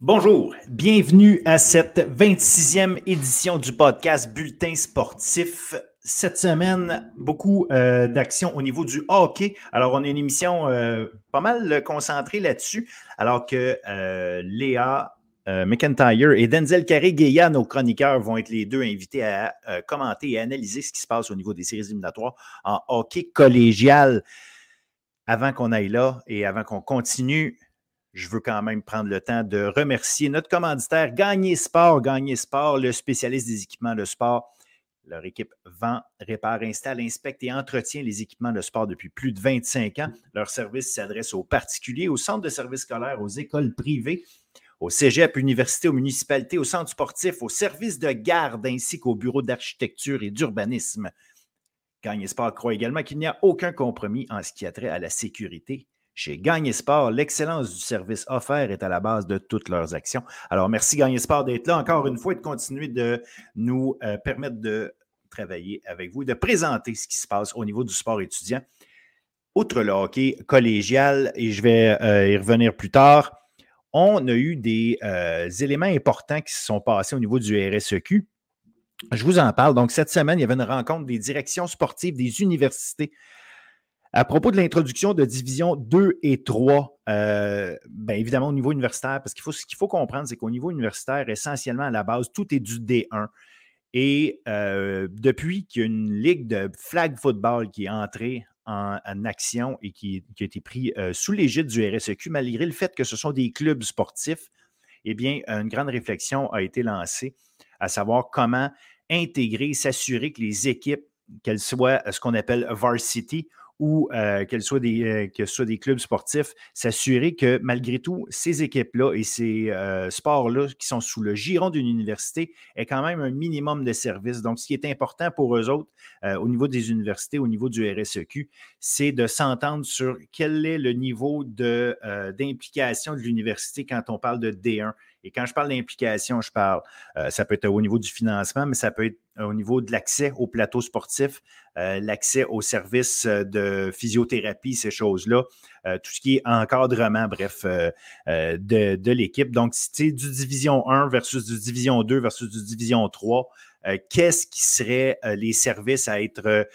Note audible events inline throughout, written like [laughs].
Bonjour, bienvenue à cette 26e édition du podcast Bulletin sportif. Cette semaine, beaucoup euh, d'actions au niveau du hockey. Alors, on a une émission euh, pas mal concentrée là-dessus, alors que euh, Léa McIntyre et Denzel Carré-Guéa, nos chroniqueurs, vont être les deux invités à commenter et analyser ce qui se passe au niveau des séries éliminatoires en hockey collégial. Avant qu'on aille là et avant qu'on continue, je veux quand même prendre le temps de remercier notre commanditaire Gagner Sport, Gagner Sport, le spécialiste des équipements de sport. Leur équipe vend, répare, installe, inspecte et entretient les équipements de sport depuis plus de 25 ans. Leur service s'adresse aux particuliers, aux centres de services scolaires, aux écoles privées, aux cégep, universités, aux municipalités, aux centres sportifs, aux services de garde ainsi qu'aux bureaux d'architecture et d'urbanisme. Gagner Sport croit également qu'il n'y a aucun compromis en ce qui a trait à la sécurité chez Gagne Sport, l'excellence du service offert est à la base de toutes leurs actions. Alors, merci Gagne Sport d'être là encore une fois et de continuer de nous euh, permettre de travailler avec vous et de présenter ce qui se passe au niveau du sport étudiant. Outre le hockey collégial, et je vais euh, y revenir plus tard, on a eu des euh, éléments importants qui se sont passés au niveau du RSEQ. Je vous en parle. Donc, cette semaine, il y avait une rencontre des directions sportives des universités à propos de l'introduction de division 2 et 3, euh, bien évidemment au niveau universitaire, parce qu'il faut, ce qu'il faut comprendre, c'est qu'au niveau universitaire, essentiellement à la base, tout est du D1. Et depuis qu'il ligue de flag football qui est entrée en, action et qui, a été pris euh, sous l'égide du RSEQ, malgré le fait que ce sont des clubs sportifs, eh bien, une grande réflexion a été lancée à savoir comment intégrer, s'assurer que les équipes, qu'elles soient ce qu'on appelle varsity ou euh, qu'elles soient des, euh, que ce soit des clubs sportifs, s'assurer que malgré tout, ces équipes-là et ces euh, sports-là qui sont sous le giron d'une université aient quand même un minimum de services. Donc, ce qui est important pour eux autres au niveau des universités, au niveau du RSEQ, c'est de s'entendre sur quel est le niveau d'implication de l'université quand on parle de D1. Et quand je parle d'implication, je parle, euh, ça peut être au niveau du financement, mais ça peut être au niveau de l'accès au plateau sportif, euh, l'accès aux services euh, de physiothérapie, ces choses-là, tout ce qui est encadrement, bref, de, l'équipe. Donc, si du Division 1 versus du Division 2 versus du Division 3, qu'est-ce qui serait les services à être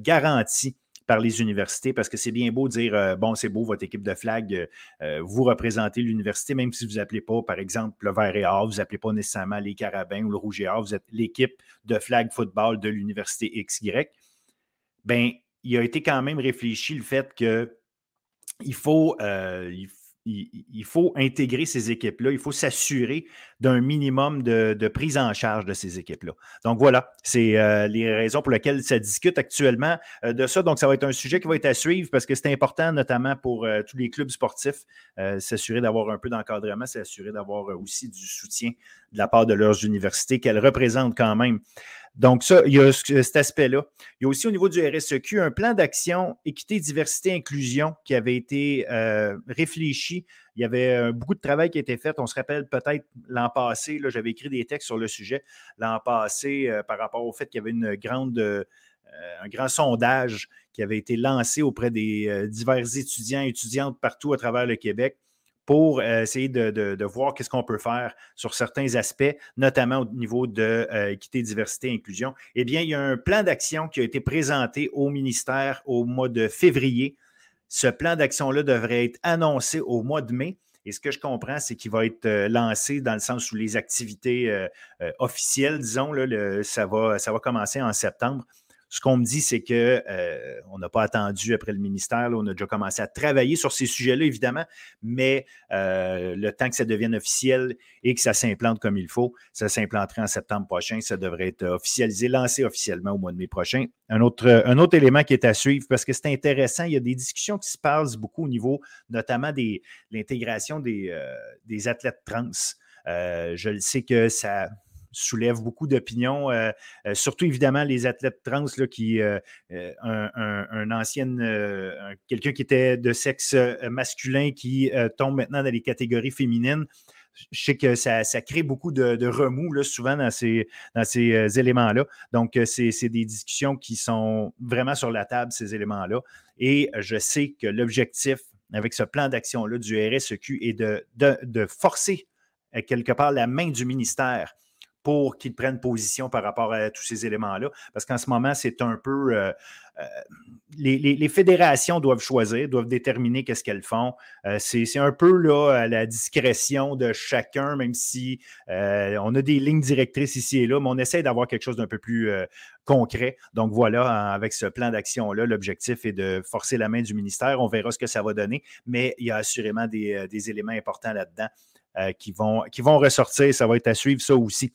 garantis? Par les universités parce que c'est bien beau de dire euh, bon, c'est beau, votre équipe de flag, euh, euh, vous représentez l'université, même si vous n'appelez pas, par exemple, le vert et or, vous n'appelez pas nécessairement les carabins ou le rouge et or, vous êtes l'équipe de flag football de l'université XY. Bien, il a été quand même réfléchi le fait que il faut, il faut il, faut intégrer ces équipes-là. Il faut s'assurer d'un minimum de, prise en charge de ces équipes-là. Donc voilà, c'est euh, les raisons pour lesquelles ça discute actuellement euh, de ça. Donc ça va être un sujet qui va être à suivre parce que c'est important, notamment pour euh, tous les clubs sportifs, s'assurer d'avoir un peu d'encadrement, s'assurer d'avoir aussi du soutien de la part de leurs universités qu'elles représentent quand même. Donc, ça, il y a cet aspect-là. Il y a aussi au niveau du RSEQ un plan d'action équité, diversité, inclusion qui avait été euh, réfléchi. Il y avait euh, beaucoup de travail qui a été fait. On se rappelle peut-être l'an passé, j'avais écrit des textes sur le sujet l'an passé euh, par rapport au fait qu'il y avait un grand sondage qui avait été lancé auprès des divers étudiants et étudiantes partout à travers le Québec pour euh, essayer de, voir qu'est-ce qu'on peut faire sur certains aspects, notamment au niveau de euh, équité, diversité, inclusion. Eh bien, il y a un plan d'action qui a été présenté au ministère au mois de février. Ce plan d'action-là devrait être annoncé au mois de mai. Et ce que je comprends, c'est qu'il va être euh, lancé dans le sens où les activités officielles, disons, ça, ça va commencer en septembre. Ce qu'on me dit, c'est qu'on euh, n'a pas attendu après le ministère. on a déjà commencé à travailler sur ces sujets-là, évidemment, mais euh, le temps que ça devienne officiel et que ça s'implante comme il faut, ça s'implanterait en septembre prochain. Ça devrait être officialisé, lancé officiellement au mois de mai prochain. Un autre, un autre élément qui est à suivre, parce que c'est intéressant, il y a des discussions qui se passent beaucoup au niveau notamment de l'intégration des, euh, des athlètes trans. je le sais que ça soulève beaucoup d'opinions, surtout évidemment les athlètes trans là, qui, un, ancien, quelqu'un qui était de sexe masculin qui tombe maintenant dans les catégories féminines je sais que ça, crée beaucoup de, remous là, souvent dans ces, dans ces euh, éléments-là. Donc, euh, c'est des discussions qui sont vraiment sur la table, ces éléments-là. Et je sais que l'objectif avec ce plan d'action-là du RSEQ est de, de, forcer euh, quelque part la main du ministère pour qu'ils prennent position par rapport à tous ces éléments-là. Parce qu'en ce moment, c'est un peu. Euh, euh, les, fédérations doivent choisir, doivent déterminer qu'est-ce qu'elles font. Euh, c'est un peu là, à la discrétion de chacun, même si on a des lignes directrices ici et là, mais on essaie d'avoir quelque chose d'un peu plus concret. Donc voilà, avec ce plan d'action-là, l'objectif est de forcer la main du ministère. On verra ce que ça va donner, mais il y a assurément des, des éléments importants là-dedans. Qui, vont, qui vont ressortir. Ça va être à suivre, ça aussi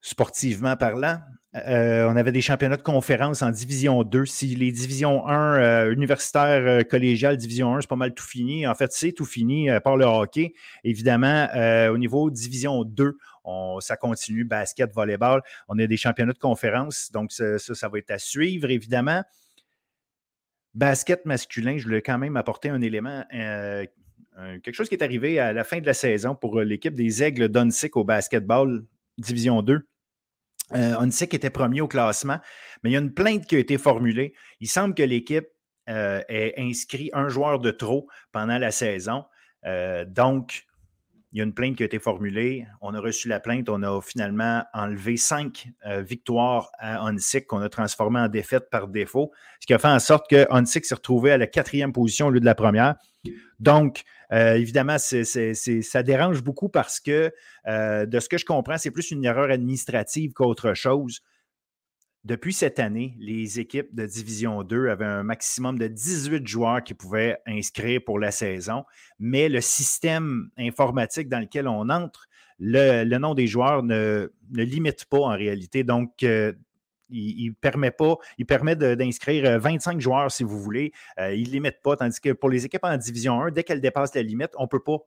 sportivement parlant. Euh, on avait des championnats de conférence en Division 2. Si les Divisions 1 euh, universitaires, euh, collégiales, Division 1, c'est pas mal tout fini. En fait, c'est tout fini par le hockey. Évidemment, au niveau Division 2, on, ça continue, basket, volleyball. On a des championnats de conférence, donc ça, ça, va être à suivre, évidemment. Basket masculin, je voulais quand même apporter un élément, quelque chose qui est arrivé à la fin de la saison pour l'équipe des Aigles d'Onsic au basketball Division 2. Euh, était premier au classement, mais il y a une plainte qui a été formulée. Il semble que l'équipe euh, ait inscrit un joueur de trop pendant la saison. Euh, donc, il y a une plainte qui a été formulée. On a reçu la plainte. On a finalement enlevé cinq euh, victoires à Onsic qu'on a transformé en défaite par défaut, ce qui a fait en sorte que Onsic s'est retrouvé à la quatrième position au lieu de la première. Donc, euh, évidemment, ça dérange beaucoup parce que, euh, de ce que je comprends, c'est plus une erreur administrative qu'autre chose. Depuis cette année, les équipes de Division 2 avaient un maximum de 18 joueurs qui pouvaient inscrire pour la saison, mais le système informatique dans lequel on entre, le, nom des joueurs ne, limite pas en réalité. Donc, euh, il, permet pas, il permet d'inscrire 25 euh, joueurs si vous voulez. Euh, il ne limite pas, tandis que pour les équipes en Division 1, dès qu'elles dépassent la limite, on ne peut pas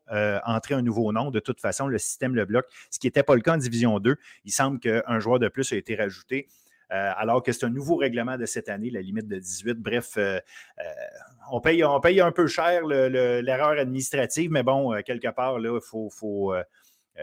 entrer un nouveau nom. De toute façon, le système le bloque, ce qui n'était pas le cas en Division 2. Il semble qu'un joueur de plus a été rajouté. Alors que c'est un nouveau règlement de cette année, la limite de 18. Bref, on, paye, on paye un peu cher l'erreur administrative, mais bon, quelque part, il faut, euh,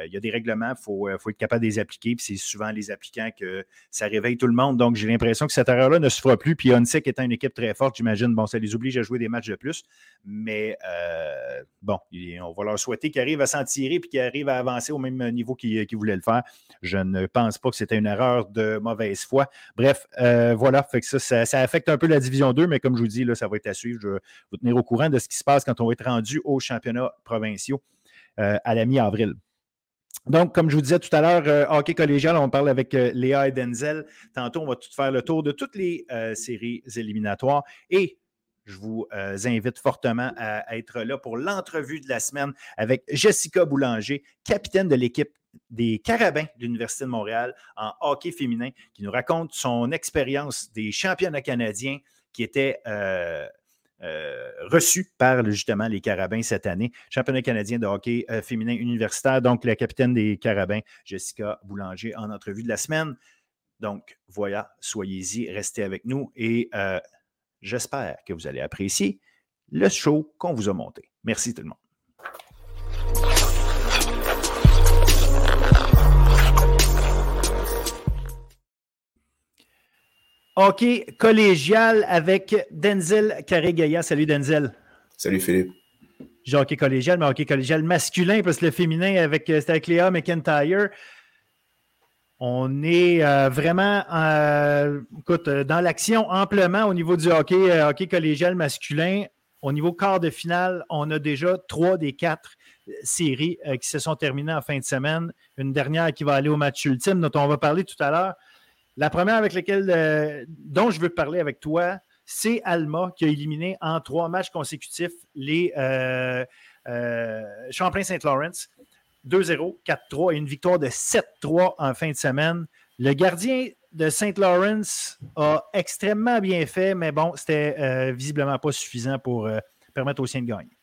il y a des règlements, il faut, euh, faut, être capable de les appliquer, puis c'est souvent les applicants que ça réveille tout le monde. Donc, j'ai l'impression que cette erreur-là ne se fera plus. Puis Onsec étant une équipe très forte, j'imagine, bon, ça les oblige à jouer des matchs de plus. Mais euh, bon, on va leur souhaiter qu'ils arrivent à s'en tirer puis qu'ils arrivent à avancer au même niveau qu'ils voulaient le faire. Je ne pense pas que c'était une erreur de mauvaise foi. Bref, voilà, ça, affecte un peu la division 2, mais comme je vous dis, là, ça va être à suivre. Je vais vous tenir au courant de ce qui se passe quand on va être rendu aux championnats provinciaux à la mi-avril. Donc, comme je vous disais tout à l'heure, euh, hockey collégial, on parle avec euh, Léa et Denzel. Tantôt, on va tout faire le tour de toutes les euh, séries éliminatoires et je vous invite fortement à, être là pour l'entrevue de la semaine avec Jessica Boulanger, capitaine de l'équipe des Carabins de l'Université de Montréal en hockey féminin, qui nous raconte son expérience des championnats canadiens qui étaient reçu par justement les Carabins cette année. Championnat canadien de hockey euh, féminin universitaire. Donc, la capitaine des Carabins, Jessica Boulanger, en entrevue de la semaine. Donc, voilà, soyez-y, restez avec nous et euh, j'espère que vous allez apprécier le show qu'on vous a monté. Merci tout le monde. Hockey collégial avec Denzel Carré-Gaillard. Salut Denzel. Salut Philippe. J'ai hockey collégial, mais hockey collégial masculin, parce que le féminin avec, euh, avec Léa McIntyre. On est euh, vraiment euh, écoute, dans l'action amplement au niveau du hockey, hockey collégial masculin. Au niveau quart de finale, on a déjà trois des quatre séries qui se sont terminées en fin de semaine. Une dernière qui va aller au match ultime, dont on va parler tout à l'heure. La première avec laquelle, euh, dont je veux parler avec toi, c'est Alma qui a éliminé en trois matchs consécutifs les euh, euh, Champlain-Saint-Lawrence. 2-0, 4-3 et une victoire de 7-3 en fin de semaine. Le gardien de Saint Lawrence a extrêmement bien fait, mais bon, c'était visiblement pas suffisant pour permettre aux Siens de gagner.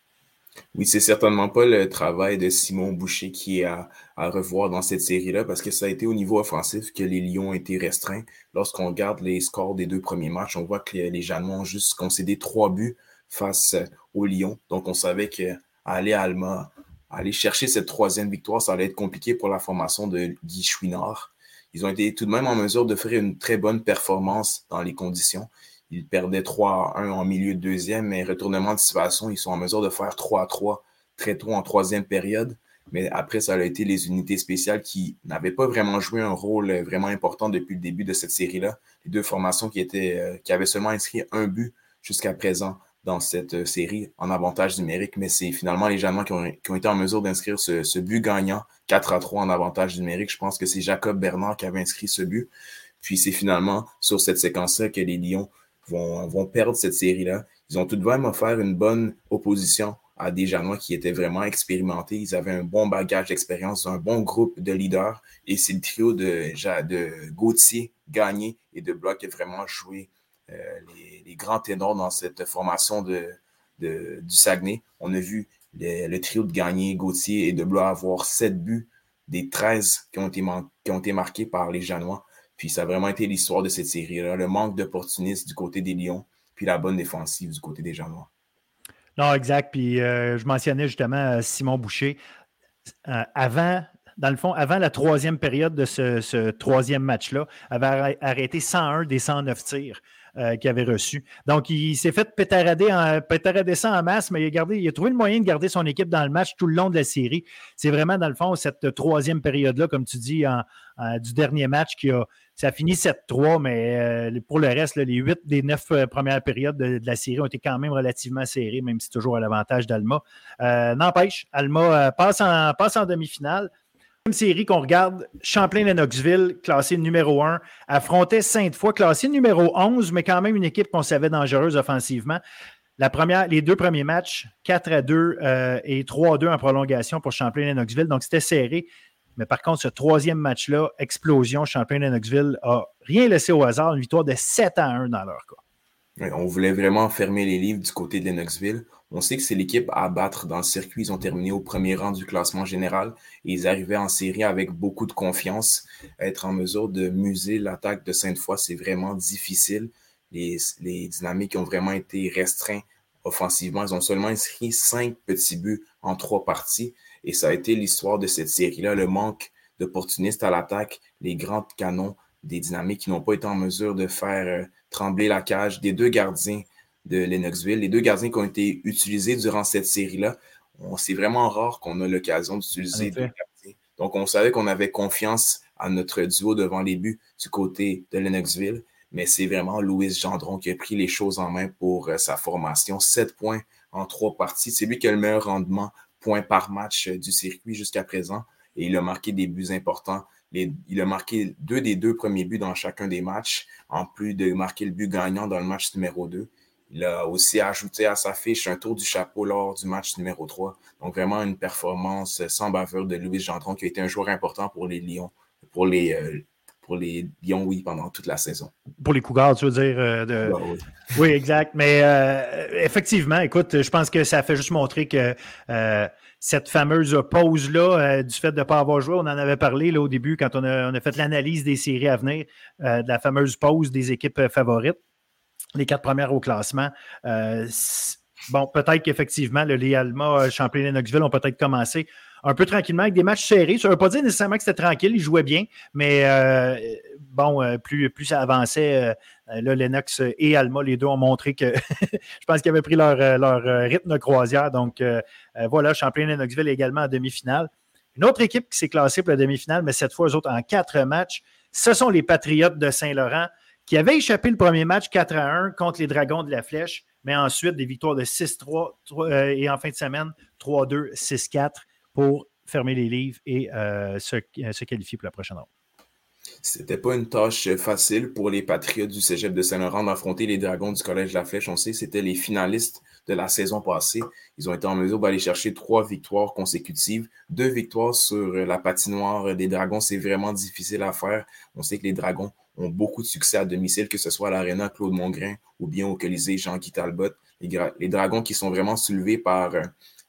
Oui, c'est certainement pas le travail de Simon Boucher qui est à, revoir dans cette série-là, parce que ça a été au niveau offensif que les Lions ont été restreints. Lorsqu'on regarde les scores des deux premiers matchs, on voit que les, les Janois ont juste concédé trois buts face aux Lions. Donc, on savait qu'aller à Alma, aller chercher cette troisième victoire, ça allait être compliqué pour la formation de Guy Chouinard. Ils ont été tout de même en mesure de faire une très bonne performance dans les conditions. Ils perdaient 3-1 en milieu de deuxième, mais retournement de situation, ils sont en mesure de faire 3-3 très tôt en troisième période. Mais après, ça a été les unités spéciales qui n'avaient pas vraiment joué un rôle vraiment important depuis le début de cette série-là. Les deux formations qui, étaient, euh, qui avaient seulement inscrit un but jusqu'à présent dans cette euh, série en avantage numérique, mais c'est finalement les Janois qui ont, qui ont, été en mesure d'inscrire ce, ce, but gagnant 4 à 3 en avantage numérique. Je pense que c'est Jacob Bernard qui avait inscrit ce but. Puis c'est finalement sur cette séquence-là que les Lions vont, perdre cette série-là. Ils ont tout de même offert une bonne opposition à des Janois qui étaient vraiment expérimentés. Ils avaient un bon bagage d'expérience, un bon groupe de leaders. Et c'est le trio de, de Gauthier, Gagné et de Bloch qui a vraiment joué euh, les, grands ténors dans cette formation du Saguenay. On a vu le, trio de Gagné, Gauthier et de Bloch avoir sept buts des 13 qui ont été, qui ont été marqués par les Janois. Puis ça a vraiment été l'histoire de cette série-là, le manque d'opportunisme du côté des Lions, puis la bonne défensive du côté des Janois. Non, exact. Puis euh, je mentionnais justement euh, Simon Boucher. Euh, avant, dans le fond, avant la troisième période de ce, troisième match-là, avait arrêté 101 des 109 tirs qu'il avait reçus. Donc, il s'est fait pétarader, en, pétarader ça en masse, mais il a, gardé, il a trouvé le moyen de garder son équipe dans le match tout le long de la série. C'est vraiment, dans le fond, cette troisième période-là, comme tu dis, du dernier match qui a, ça a fini 7-3, mais euh, pour le reste, les huit des neuf euh, premières périodes de, la série ont été quand même relativement serrées, même si toujours à l'avantage d'Alma. Euh, n'empêche, Alma passe en, passe demi-finale. Série qu'on regarde, Champlain-Lennoxville, classé numéro 1, affrontait Sainte-Foy, classé numéro 11, mais quand même une équipe qu'on savait dangereuse offensivement. Les deux premiers matchs, 4 à 2 et 3 à 2 en prolongation pour Champlain-Lennoxville. Donc, c'était serré. Mais par contre, ce troisième match-là, explosion, champion Lennoxville, a rien laissé au hasard, une victoire de 7 à 1 dans leur cas. on voulait vraiment fermer les livres du côté de Lennoxville. On sait que c'est l'équipe à battre dans le circuit. Ils ont terminé au premier rang du classement général et ils arrivaient en série avec beaucoup de confiance. Être en mesure de muser l'attaque de Sainte-Foy, c'est vraiment difficile. Les, les dynamiques ont vraiment été restreints offensivement. Ils ont seulement inscrit cinq petits buts en trois parties. Et ça a été l'histoire de cette série-là, le manque d'opportunistes à l'attaque, les grands canons des dynamiques qui n'ont pas été en mesure de faire euh, trembler la cage des deux gardiens de Lennoxville, les deux gardiens qui ont été utilisés durant cette série-là. C'est vraiment rare qu'on a l'occasion d'utiliser deux gardiens. Donc, on savait qu'on avait confiance à notre duo devant les buts du côté de Lennoxville, mais c'est vraiment Louis Gendron qui a pris les choses en main pour euh, sa formation. Sept points en trois parties. C'est lui qui a le meilleur rendement points par match euh, du circuit jusqu'à présent et il a marqué des buts importants. il a marqué deux des deux premiers buts dans chacun des matchs, en plus de marquer le but gagnant dans le match numéro 2. Il a aussi ajouté à sa fiche un tour du chapeau lors du match numéro 3. Donc vraiment une performance sans bavure de Louis Gendron qui a été un joueur important pour les Lions, pour les, euh, pour les Lions, oui, pendant toute la saison. Pour les Cougars, tu veux dire? Euh, de... oui. exact. Mais euh, effectivement, écoute, je pense que ça fait juste montrer que euh, cette fameuse pause-là, du fait de ne pas avoir joué, on en avait parlé là, au début quand on a, on a fait l'analyse des séries à venir, de la fameuse pause des équipes favorites, les quatre premières au classement. bon, peut-être qu'effectivement, le les Alma, Champlain et Knoxville ont peut-être commencé un peu tranquillement avec des matchs serrés. Ça ne veut pas dire nécessairement que c'était tranquille, ils jouaient bien, mais euh, bon, euh, plus, plus ça avançait, euh, là, Lennox et Alma, les deux ont montré que [laughs] je pense qu'ils avaient pris leur, rythme de croisière. Donc voilà, Champlain Lennoxville également en demi-finale. Une autre équipe qui s'est classée pour la demi-finale, mais cette fois, eux autres en quatre matchs, ce sont les Patriotes de Saint-Laurent qui avaient échappé le premier match 4 à 1 contre les Dragons de la Flèche, mais ensuite des victoires de 6-3 et en fin de semaine 3-2, 6-4 pour fermer les livres et euh, se, euh, se, qualifier pour la prochaine ronde. C'était pas une tâche facile pour les Patriotes du Cégep de Saint-Laurent d'affronter les Dragons du Collège la Flèche. On sait c'était les finalistes de la saison passée. Ils ont été en mesure d'aller chercher trois victoires consécutives. Deux victoires sur la patinoire des Dragons, c'est vraiment difficile à faire. On sait que les Dragons ont beaucoup de succès à domicile, que ce soit à l'Arena Claude Mongrain ou bien au Colisée Jean-Guy. Les, les, Dragons qui sont vraiment soulevés par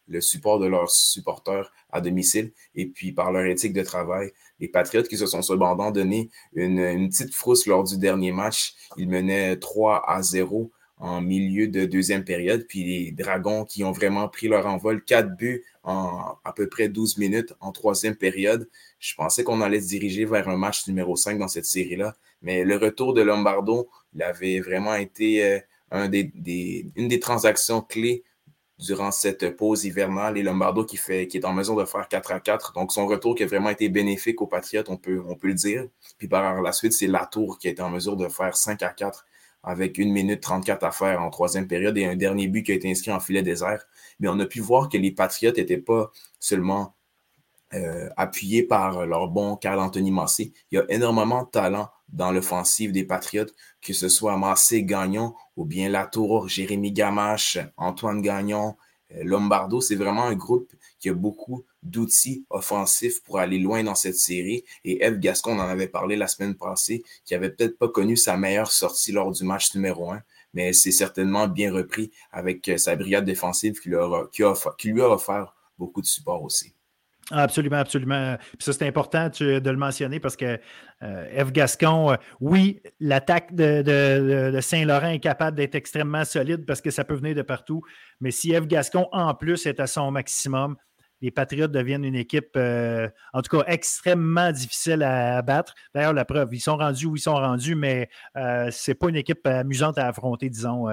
le support de leurs supporters à domicile et puis par leur éthique de travail. Les Patriotes qui se sont cependant donné une, petite frousse lors du dernier match. Ils menaient 3 à 0 en milieu de deuxième période. Puis les Dragons qui ont vraiment pris leur envol, quatre buts en à peu près 12 minutes en troisième période. Je pensais qu'on allait se diriger vers un match numéro 5 dans cette série-là. Mais le retour de Lombardo, il avait vraiment été euh, une des transactions clés durant cette pause hivernale. Et Lombardo qui, fait, qui est en mesure de faire 4 à 4. Donc, son retour qui a vraiment été bénéfique aux Patriotes, on peut, on peut le dire. Puis par la suite, c'est Latour qui a en mesure de faire 5 à 4 avec une minute 34 à faire en troisième période et un dernier but qui a été inscrit en filet désert. Mais on a pu voir que les Patriotes n'étaient pas seulement euh, appuyés par leur bon Carl Anthony Massé. Il y a énormément de talent dans l'offensive des Patriotes, que ce soit Massé Gagnon ou bien Latour, Jérémy Gamache, Antoine Gagnon, euh, Lombardo. C'est vraiment un groupe qui a beaucoup d'outils offensifs pour aller loin dans cette série. Et Eve Gascon, on en avait parlé la semaine passée, qui avait peut-être pas connu sa meilleure sortie lors du match numéro un, mais c'est certainement bien repris avec euh, sa brigade défensive qui lui, a, offert beaucoup de support aussi. Absolument, absolument. Puis ça, c'est important de le mentionner parce que euh, F. Gascon, euh, oui, l'attaque de, Saint-Laurent est capable d'être extrêmement solide parce que ça peut venir de partout. Mais si F. Gascon, en plus, est à son maximum, les Patriotes deviennent une équipe, euh, en tout cas, extrêmement difficile à, battre. D'ailleurs, la preuve, ils sont rendus où ils sont rendus, mais euh, ce n'est pas une équipe amusante à affronter, disons.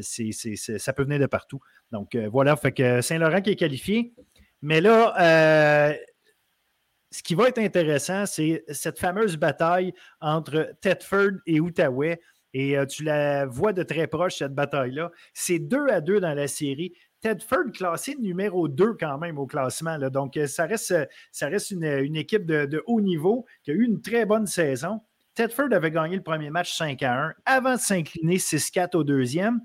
Ça peut venir de partout. Donc, voilà, fait que Saint-Laurent qui est qualifié. Mais là, ce qui va être intéressant, c'est cette fameuse bataille entre Thetford et Outaouais. Et tu la vois de très proche, cette bataille-là. C'est deux à deux dans la série. Tedford classé numéro 2 quand même au classement. Donc, euh, ça reste, euh, ça reste une, équipe de, haut niveau qui a eu une très bonne saison. Tedford avait gagné le premier match 5 à 1 avant de s'incliner 6-4 au deuxième.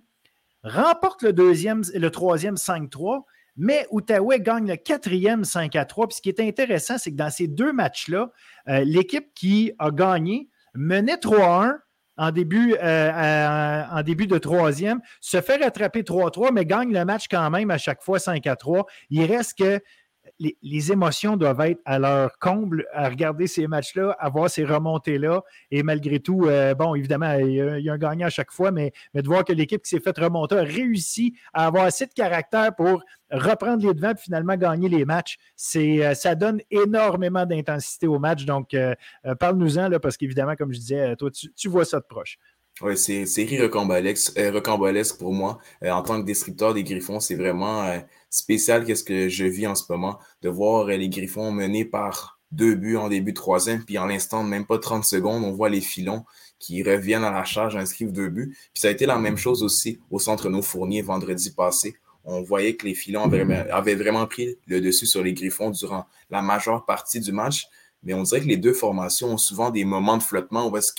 Remporte le deuxième, le troisième 5-3, mais Outaouais gagne le quatrième 5 à 3. Puis ce qui est intéressant, c'est que dans ces deux matchs-là, euh, l'équipe qui a gagné menait 3-1 en début, euh, en début de troisième, se fait rattraper 3-3, mais gagne le match quand même à chaque fois 5 3. Il reste que les, émotions doivent être à leur comble à regarder ces matchs-là, à voir ces remontées-là. Et malgré tout, euh, bon, évidemment, il y, a, un gagnant à chaque fois, mais, mais de voir que l'équipe qui s'est faite remonter a réussi à avoir assez de caractère pour reprendre les devants et finalement gagner les matchs. C'est, euh, ça donne énormément d'intensité au match. Donc, euh, parle-nous-en, parce qu'évidemment, comme je disais, toi, tu, vois ça de proche. Oui, c'est série rocambolesque, pour moi. en tant que descripteur des Griffons, c'est vraiment spécial qu'est-ce que je vis en ce moment, de voir les Griffons menés par deux buts en début de troisième, puis en l'instant même pas 30 secondes, on voit les filons qui reviennent à la charge, inscrivent deux buts. Puis ça a été la même chose aussi au centre nos fourniers vendredi passé. On voyait que les filons avaient, vraiment pris le dessus sur les Griffons durant la majeure partie du match. Mais on dirait que les deux formations ont souvent des moments de flottement où est-ce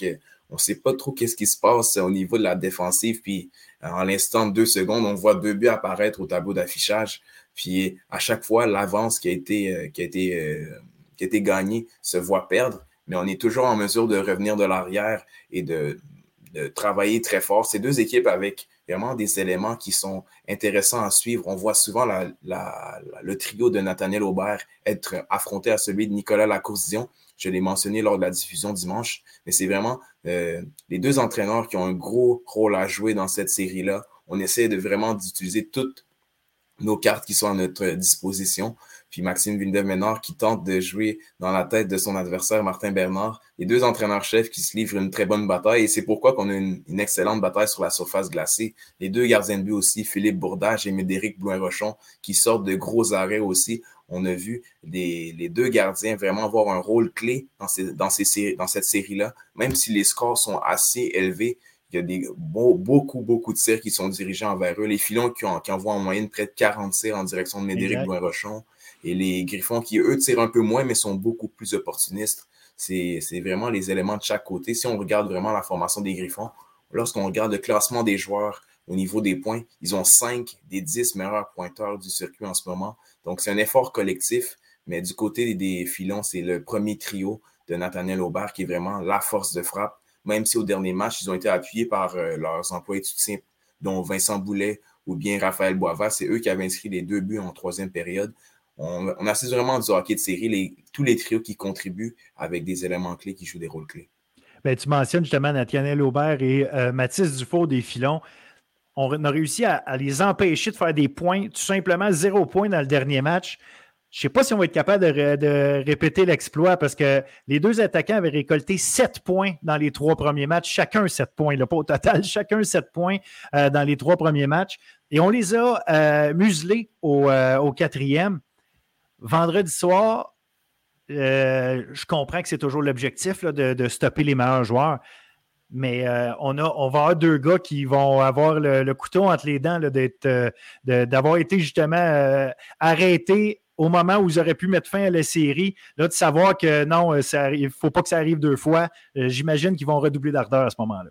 on ne sait pas trop qu'est-ce qui se passe au niveau de la défensive. Puis, en l'instant de deux secondes, on voit deux buts apparaître au tableau d'affichage. Puis, à chaque fois, l'avance qui a été, euh, euh, gagnée se voit perdre. Mais on est toujours en mesure de revenir de l'arrière et de travailler très fort. Ces deux équipes avec vraiment des éléments qui sont intéressants à suivre. On voit souvent le trio de Nathaniel Aubert être affronté à celui de Nicolas Lacourcision. Je l'ai mentionné lors de la diffusion dimanche, mais c'est vraiment euh, les deux entraîneurs qui ont un gros rôle à jouer dans cette série-là. On essaie de vraiment d'utiliser toutes nos cartes qui sont à notre disposition. Puis Maxime Villeneuve-Ménard qui tente de jouer dans la tête de son adversaire Martin Bernard. Les deux entraîneurs-chefs qui se livrent une très bonne bataille et c'est pourquoi qu'on a une, excellente bataille sur la surface glacée. Les deux gardiens de but aussi, Philippe Bourdage et Médéric Blouin-Rochon, qui sortent de gros arrêts aussi. On a vu les, les deux gardiens vraiment avoir un rôle clé dans, ces, dans, ces, dans cette série-là, même si les scores sont assez élevés il y a des, beaucoup, beaucoup de tirs qui sont dirigés envers eux. Les filons qui, envoient en moyenne près de 40 tirs en direction de Médéric Bouin-Rochon. Et les Griffons qui, eux, tirent un peu moins, mais sont beaucoup plus opportunistes. C'est vraiment les éléments de chaque côté. Si on regarde vraiment la formation des Griffons, lorsqu'on regarde le classement des joueurs au niveau des points, ils ont 5 des 10 meilleurs pointeurs du circuit en ce moment. Donc, c'est un effort collectif. Mais du côté des filons, c'est le premier trio de Nathaniel Aubert qui est vraiment la force de frappe même si au dernier match, ils ont été appuyés par euh, leurs employés de soutien, dont Vincent Boulet ou bien Raphaël Boisvert. C'est eux qui avaient inscrit les deux buts en troisième période. On, on assiste vraiment du hockey de série, tous les trios qui contribuent avec des éléments clés qui jouent des rôles clés. Ben, tu mentionnes justement Nathaniel Aubert et euh, Mathis Dufault des Filons. On a réussi à, les empêcher de faire des points, tout simplement zéro point dans le dernier match. Je ne sais pas si on va être capable de, répéter l'exploit parce que les deux attaquants avaient récolté sept points dans les trois premiers matchs, chacun sept points, pas au total, [laughs] chacun sept points euh, dans les trois premiers matchs. Et on les a euh, muselés au, quatrième. Vendredi soir, euh, je comprends que c'est toujours l'objectif de, stopper les meilleurs joueurs. Mais euh, on, a, on va avoir deux gars qui vont avoir le, couteau entre les dents euh, d'avoir été justement arrêtés au moment où ils auraient pu mettre fin à la série. Là, de savoir que non, il ne faut pas que ça arrive deux fois. J'imagine qu'ils vont redoubler d'ardeur à ce moment-là.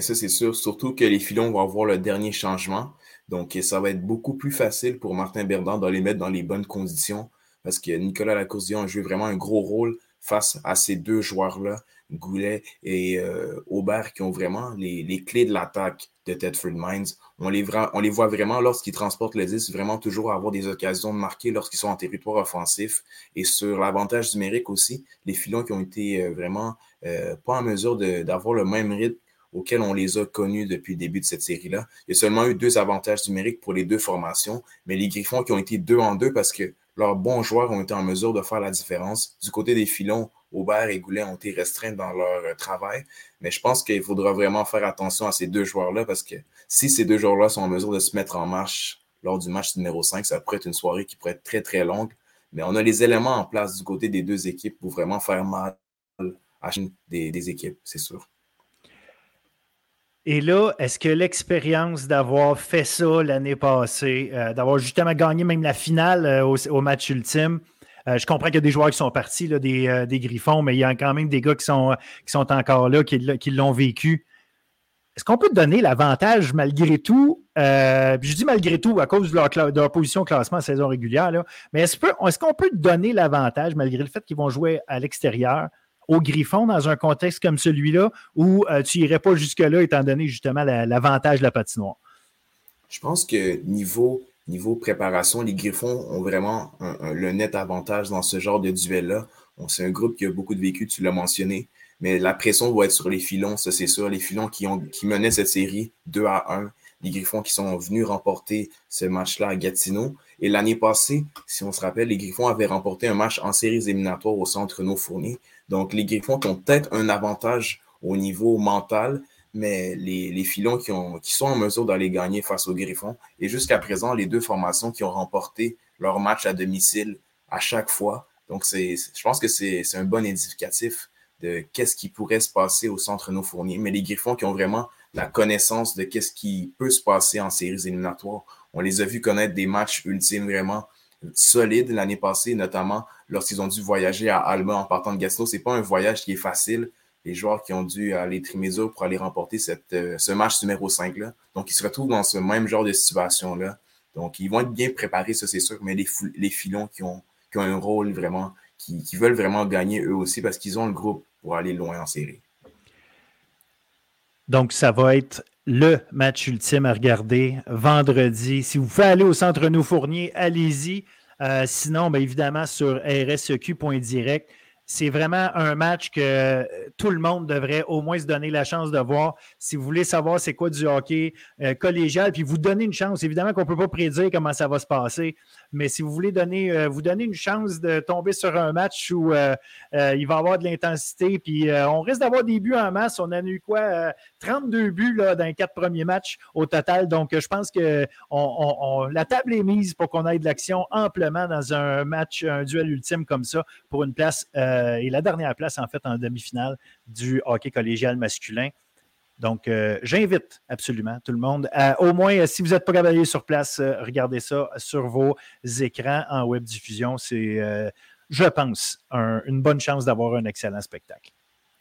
ça, c'est sûr. Surtout que les filons vont avoir le dernier changement. Donc, ça va être beaucoup plus facile pour Martin Berdan de les mettre dans les bonnes conditions parce que Nicolas Lacourdion a joué vraiment un gros rôle face à ces deux joueurs-là, Goulet et euh, Aubert, qui ont vraiment les, clés de l'attaque de Tedford Mines. On les, on les voit vraiment lorsqu'ils transportent les 10, vraiment toujours avoir des occasions de marquer lorsqu'ils sont en territoire offensif. Et sur l'avantage numérique aussi, les filons qui ont été euh, vraiment euh, pas en mesure d'avoir le même rythme auquel on les a connus depuis le début de cette série-là. Il y a seulement eu deux avantages numériques pour les deux formations, mais les Griffons qui ont été deux en deux parce que leurs bons joueurs ont été en mesure de faire la différence. Du côté des filons, Aubert et Goulet ont été restreints dans leur euh, travail. Mais je pense qu'il faudra vraiment faire attention à ces deux joueurs-là parce que si ces deux joueurs-là sont en mesure de se mettre en marche lors du match numéro 5, ça pourrait être une soirée qui pourrait être très, très longue. Mais on a les éléments en place du côté des deux équipes pour vraiment faire mal à des, des équipes, c'est sûr. Et là, est-ce que l'expérience d'avoir fait ça l'année passée, euh, d'avoir justement gagné même la finale euh, au, match ultime, euh, je comprends qu'il y a des joueurs qui sont partis, des, Griffons, mais il y a quand même des gars qui sont, qui sont encore là, qui, l'ont vécu. Est-ce qu'on peut donner l'avantage malgré tout? je dis malgré tout à cause de leur, position au classement en saison régulière, mais est-ce, qu'on peut donner l'avantage malgré le fait qu'ils vont jouer à l'extérieur? Au Griffon dans un contexte comme celui-là ou euh, tu n'irais pas jusque-là étant donné justement l'avantage de la patinoire? Je pense que niveau, niveau préparation, les Griffons ont vraiment le net avantage dans ce genre de duel-là. C'est un groupe qui a beaucoup de vécu, tu l'as mentionné, mais la pression doit être sur les filons, ça c'est sûr. Les filons qui, menaient cette série 2 à 1, les Griffons qui sont venus remporter ce match-là à Gatineau. Et l'année passée, si on se rappelle, les Griffons avaient remporté un match en séries éliminatoires au centre Renaud Fournier. Donc, les Griffons ont peut-être un avantage au niveau mental, mais les, les filons qui, ont, qui sont en mesure d'aller gagner face aux Griffons. Et jusqu'à présent, les deux formations qui ont remporté leur match à domicile à chaque fois. Donc, c'est, je pense que c'est, un bon indicatif de qu'est-ce qui pourrait se passer au centre Renaud Fournier. Mais les Griffons qui ont vraiment la connaissance de qu'est-ce qui peut se passer en séries éliminatoires. On les a vus connaître des matchs ultimes vraiment solides l'année passée, notamment lorsqu'ils ont dû voyager à Alma en partant de Gatineau. Ce n'est pas un voyage qui est facile. Les joueurs qui ont dû aller trimer pour aller remporter euh, ce match numéro 5-là. Donc, ils se retrouvent dans ce même genre de situation-là. Donc, ils vont être bien préparés, ça c'est sûr, mais les, filons qui ont, un rôle vraiment, qui, veulent vraiment gagner eux aussi parce qu'ils ont le groupe pour aller loin en série. Donc, ça va être le match ultime à regarder vendredi. Si vous pouvez aller au centre Renaud Fournier, allez-y. Euh, sinon, bien évidemment, sur rseq.direct, c'est vraiment un match que tout le monde devrait au moins se donner la chance de voir. Si vous voulez savoir c'est quoi du hockey euh, collégial, puis vous donner une chance, évidemment qu'on ne peut pas prédire comment ça va se passer, mais si vous voulez donner, euh, vous donner une chance de tomber sur un match où euh, il va y avoir de l'intensité, puis on risque d'avoir des buts en masse. On a eu quoi? 32 buts là, dans les quatre premiers matchs au total. Donc, je pense que la table est mise pour qu'on ait de l'action amplement dans un match, un duel ultime comme ça, pour une place. Euh, et la dernière place, en fait, en demi-finale du hockey collégial masculin. Donc, euh, j'invite absolument tout le monde à, au moins, si vous n'êtes pas capable sur place, euh, regardez ça sur vos écrans en web diffusion. C'est, je pense, une bonne chance d'avoir un excellent spectacle.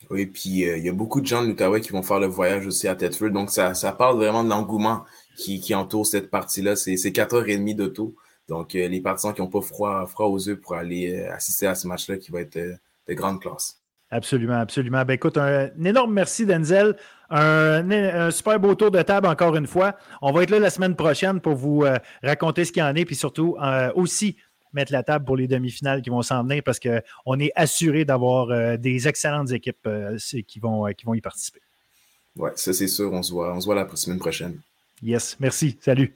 Oui, puis il y a beaucoup de gens de l'Outaouais qui vont faire le voyage aussi à Thetford. Donc, ça, ça parle vraiment de l'engouement qui, qui, entoure cette partie-là. C'est 4h30 d'auto. Donc, les partisans qui n'ont pas froid, froid aux yeux pour aller assister à ce match-là qui va être de grande classe. Absolument, absolument. Ben, écoute, un, énorme merci, Denzel. Un, super beau tour de table encore une fois. On va être là la semaine prochaine pour vous euh, raconter ce qu'il y en est, puis surtout euh, aussi mettre la table pour les demi-finales qui vont s'en venir parce qu'on est assuré d'avoir euh, des excellentes équipes qui, vont, qui vont y participer. Oui, ça c'est sûr. On se voit, on se voit la semaine prochaine. Yes, merci. Salut.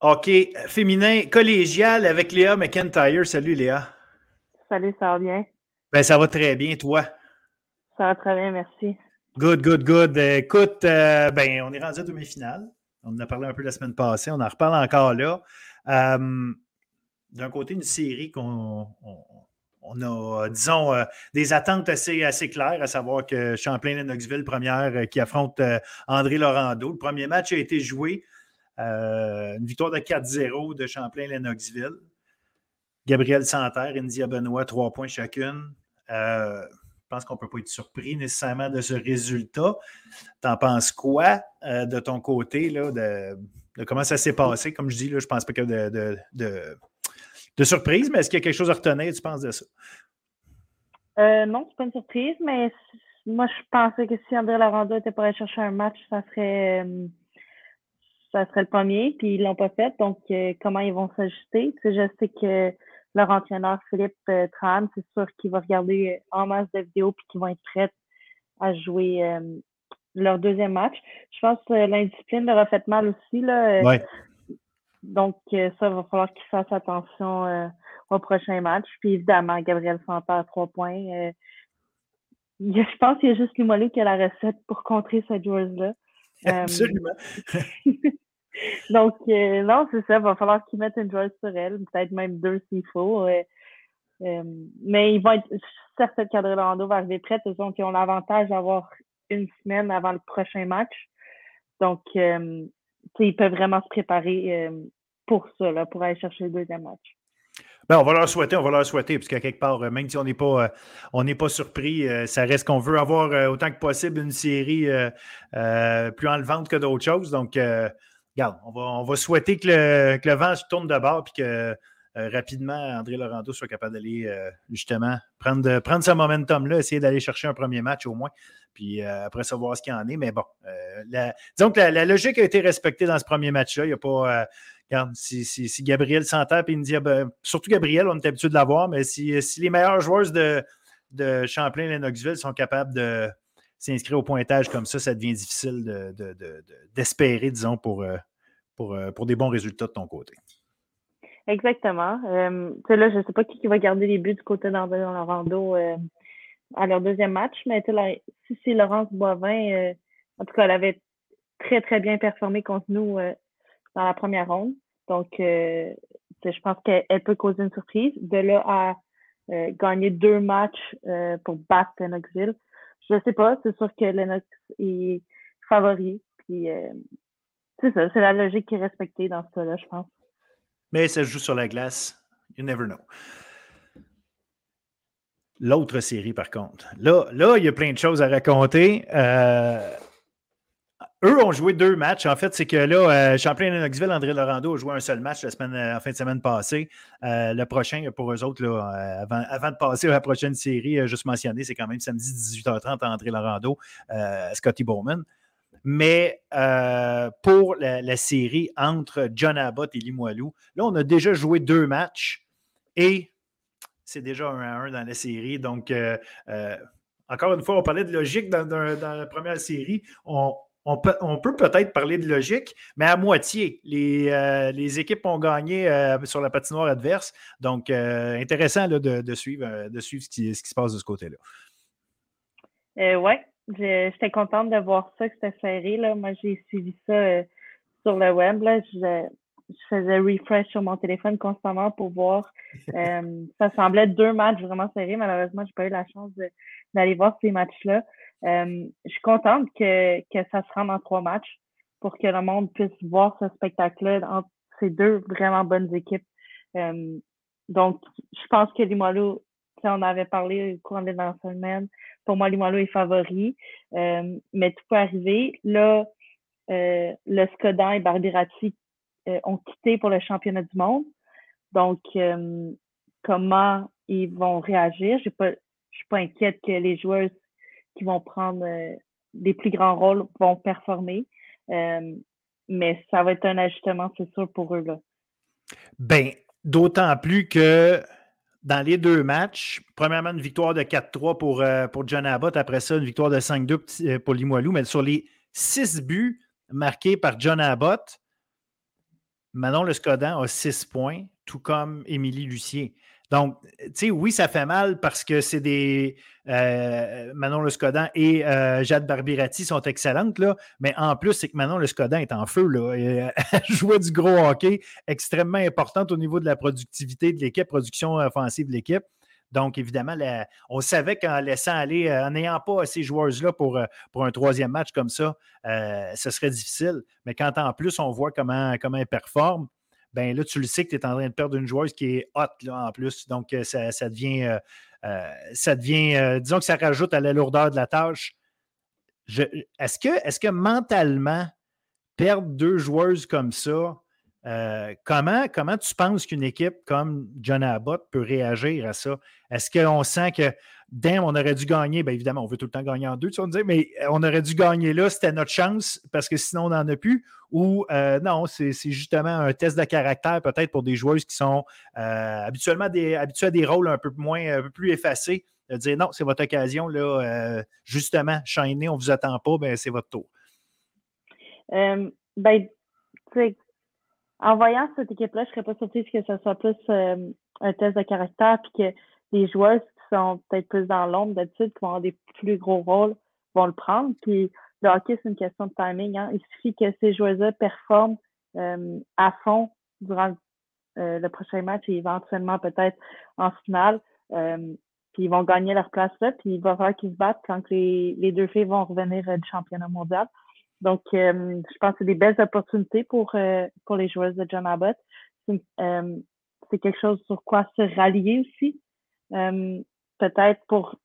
OK, féminin collégial avec Léa McIntyre. Salut Léa. Salut, ça va bien? Ben, ça va très bien, toi? Ça va très bien, merci. Good, good, good. Écoute, euh, ben, on est rendu à demi-finale. On en a parlé un peu la semaine passée. On en reparle encore là. Euh, d'un côté, une série qu'on on, a, disons, euh, des attentes assez, assez claires, à savoir que Champlain-Lennoxville, première, qui affronte André Laurando. Le premier match a été joué. Euh, une victoire de 4-0 de Champlain-Lennoxville. Gabriel Santerre, India Benoît, trois points chacune. Euh, je pense qu'on ne peut pas être surpris nécessairement de ce résultat. T'en penses quoi euh, de ton côté, là, de, comment ça s'est passé? Comme je dis, là, je ne pense pas y a de, de, surprise, mais est-ce qu'il y a quelque chose à retenir, tu penses, de ça? non, ce n'est pas une surprise, mais moi, je pensais que si André Laranda était pour aller chercher un match, ça serait ça serait le premier, puis ils l'ont pas fait. Donc, euh, comment ils vont s'ajuster? Tu sais, je sais que leur entraîneur, Philippe euh, Tran, c'est sûr qu'il va regarder en masse de vidéos puis qu'ils vont être prêts à jouer euh, leur deuxième match. Je pense que l'indiscipline leur a fait mal aussi. Là, ouais. Donc, ça, va falloir qu'ils fassent attention au prochain match. Puis évidemment, Gabriel Santa à trois points. je pense qu'il y a juste Limoilou qui a la recette pour contrer cette joueuse-là. [laughs] Absolument. [laughs] Donc, euh, non, c'est ça. Il va falloir qu'ils mettent une joueuse sur elle, peut-être même deux s'il faut. Euh, mais ils vont être. certain que Lando va arriver prête. Ils ont l'avantage d'avoir une semaine avant le prochain match. Donc, ils peuvent vraiment se préparer pour ça, là, pour aller chercher le deuxième match. Ben, on va leur souhaiter, on va leur parce qu'à quelque part, euh, même si on n'est pas, euh, surpris, euh, ça reste qu'on veut avoir autant que possible une série plus enlevante que d'autres choses. Donc, regarde, on va, souhaiter que le, que le vent se tourne de bord et que rapidement André Laurento soit capable d'aller justement prendre, prendre ce momentum-là, essayer d'aller chercher un premier match au moins, puis après savoir ce qu'il en est. Mais bon, disons que la, la, logique a été respectée dans ce premier match-là. Il n'y a pas regarde, si, Gabriel s'entend et dit, ben, surtout Gabriel, on est habitué de l'avoir, mais si, les meilleurs joueurs de, de Champlain-Lennoxville sont capables de s'inscrire au pointage comme ça, ça devient difficile d'espérer, disons, pour, euh, euh, pour des bons résultats de ton côté. Exactement. Euh, là, je ne sais pas qui, va garder les buts du côté d'André Lorando euh, à leur deuxième match, mais là, si c'est Laurence Boivin, en tout cas, elle avait très, très bien performé contre nous dans la première ronde. Donc, euh, je pense qu'elle peut causer une surprise. De là à euh, gagner deux matchs euh, pour battre Lennoxville, je ne sais pas. C'est sûr que Lennox est favori. Puis, c'est ça, c'est la logique qui est respectée dans ce cas-là, je pense. Mais ça joue sur la glace. You never know. L'autre série, par contre. Là, là, il y a plein de choses à raconter. Eux ont joué deux matchs. En fait, c'est que là, euh, Champlain-Lennoxville, André Laurando a joué un seul match la euh, en fin de semaine passée. Euh, le prochain, pour eux autres, avant, de passer à la prochaine série, juste mentionné, c'est quand même samedi 18h30 André Laurando, Scotty Bowman. Mais pour la, série entre John Abbott et Limoilou, là, on a déjà joué deux matchs et c'est déjà un à un dans la série. Donc, encore une fois, on parlait de logique dans, dans la première série. On, on peut, peut être parler de logique, mais à moitié. Les, euh, équipes ont gagné euh, sur la patinoire adverse. Donc, euh, intéressant de, suivre, de suivre ce qui, se passe de ce côté-là. oui, j'étais contente de voir ça, que c'était serré. Là. Moi, j'ai suivi ça sur le web. Je, faisais refresh sur mon téléphone constamment pour voir. [laughs] ça semblait deux matchs vraiment serrés. Malheureusement, je n'ai pas eu la chance d'aller voir ces matchs-là. Euh, je suis contente que, que ça se rende en trois matchs pour que le monde puisse voir ce spectacle-là entre ces deux vraiment bonnes équipes. Euh, donc, je pense que Limoilou, on avait parlé au courant de la semaine, pour moi, Limoilou est favori, euh, mais tout peut arriver. Là, le Skoda et Barbirati ont quitté pour le championnat du monde. Donc, comment ils vont réagir? Je ne suis pas inquiète que les joueurs qui vont prendre des plus grands rôles vont performer. mais ça va être un ajustement, c'est sûr, pour eux. Là. Ben, d'autant plus que dans les deux matchs, premièrement, une victoire de 4-3 pour, pour John Abbott, après ça, une victoire de 5-2 pour Limoilou, mais sur les six buts marqués par John Abbott, Manon Le Scodan a six points, tout comme Émilie Lucien. Donc, tu sais, oui, ça fait mal parce que c'est des. Euh, Manon Le Scodan et euh, Jade Barbirati sont excellentes, là, mais en plus, c'est que Manon Le Scodan est en feu. Là, [laughs] elle jouait du gros hockey, extrêmement importante au niveau de la productivité de l'équipe, production offensive de l'équipe. Donc, évidemment, on savait qu'en laissant aller, euh, en n'ayant pas ces joueuses-là pour, pour un troisième match comme ça, ce serait difficile. Mais quand en plus, on voit comment, comment elle performe, ben là, tu le sais que tu es en train de perdre une joueuse qui est hot en plus. Donc, euh, ça, devient, euh, euh, ça devient disons que ça rajoute à la lourdeur de la tâche. Est-ce que, est que mentalement, perdre deux joueuses comme ça, comment, comment tu penses qu'une équipe comme John Abbott peut réagir à ça? Est-ce qu'on sent que Damn, on aurait dû gagner? Bien évidemment, on veut tout le temps gagner en deux, tu vas me dire, mais euh, on aurait dû gagner là, c'était notre chance parce que sinon on n'en a plus? Ou euh, non, c'est justement un test de caractère peut-être pour des joueuses qui sont euh, habituellement habituées à des rôles un peu moins, un peu plus effacés. De dire non, c'est votre occasion, là, justement, shiner, on ne vous attend pas, ben, c'est votre tour. ben, en voyant cette équipe-là, je ne serais pas surprise que ce soit plus un test de caractère puis que les joueuses sont peut-être plus dans l'ombre d'habitude, qui vont avoir des plus gros rôles, vont le prendre. Puis le hockey, c'est une question de timing. Hein. Il suffit que ces joueurs-là performent euh, à fond durant euh, le prochain match et éventuellement peut-être en finale. Euh, puis ils vont gagner leur place là, puis il va falloir qu'ils se battent quand les, les deux filles vont revenir du championnat mondial. Donc, je pense que c'est des belles opportunités pour, pour les joueuses de John Abbott. C'est quelque chose sur quoi se rallier aussi peut-être pour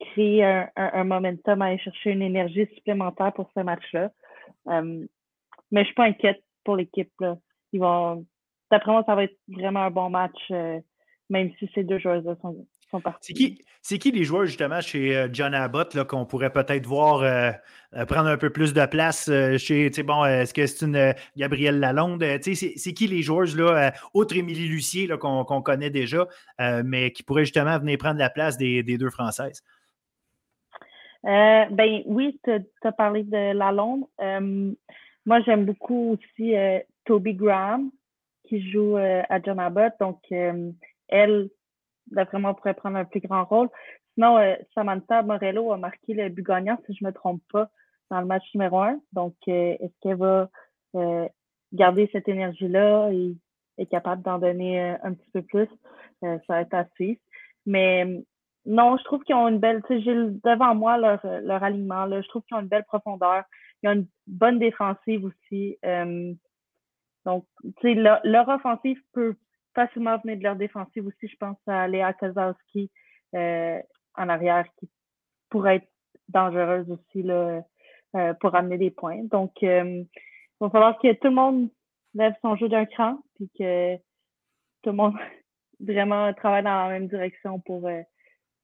créer un, un, momentum, aller chercher une énergie supplémentaire pour ce match-là. Euh, mais je suis pas inquiète pour l'équipe. Ils vont. D'après moi, ça va être vraiment un bon match, euh, même si ces deux joueurs sont, c'est qui, qui, les joueurs justement chez euh, John Abbott qu'on pourrait peut-être voir euh, euh, prendre un peu plus de place chez, bon, est-ce que c'est une Gabrielle Lalonde? c'est qui les joueurs, là, autre Émilie Lucier qu'on connaît déjà, mais qui pourraient justement venir prendre la place des, deux Françaises? ben oui, tu as parlé de Lalonde. moi, j'aime beaucoup aussi Toby Graham qui joue à John Abbott. Donc, elle, d'après moi, pourrait prendre un plus grand rôle. Sinon, euh, Samantha Morello a marqué le but gagnant, si je ne me trompe pas, dans le match numéro un. Donc, euh, est-ce qu'elle va euh, garder cette énergie-là et est capable d'en donner un petit peu plus? ça va être assez. Mais non, je trouve qu'ils ont une belle, tu sais, j'ai devant moi leur, leur alignement, je trouve qu'ils ont une belle profondeur. Ils ont une bonne défensive aussi. donc, tu sais, leur, leur offensive peut facilement venir de leur défensive aussi. Je pense à Léa Kozowski euh, en arrière qui pourrait être dangereuse aussi là, euh, pour amener des points. Donc, euh, il va falloir que tout le monde lève son jeu d'un cran puis que tout le monde [laughs] vraiment travaille dans la même direction pour,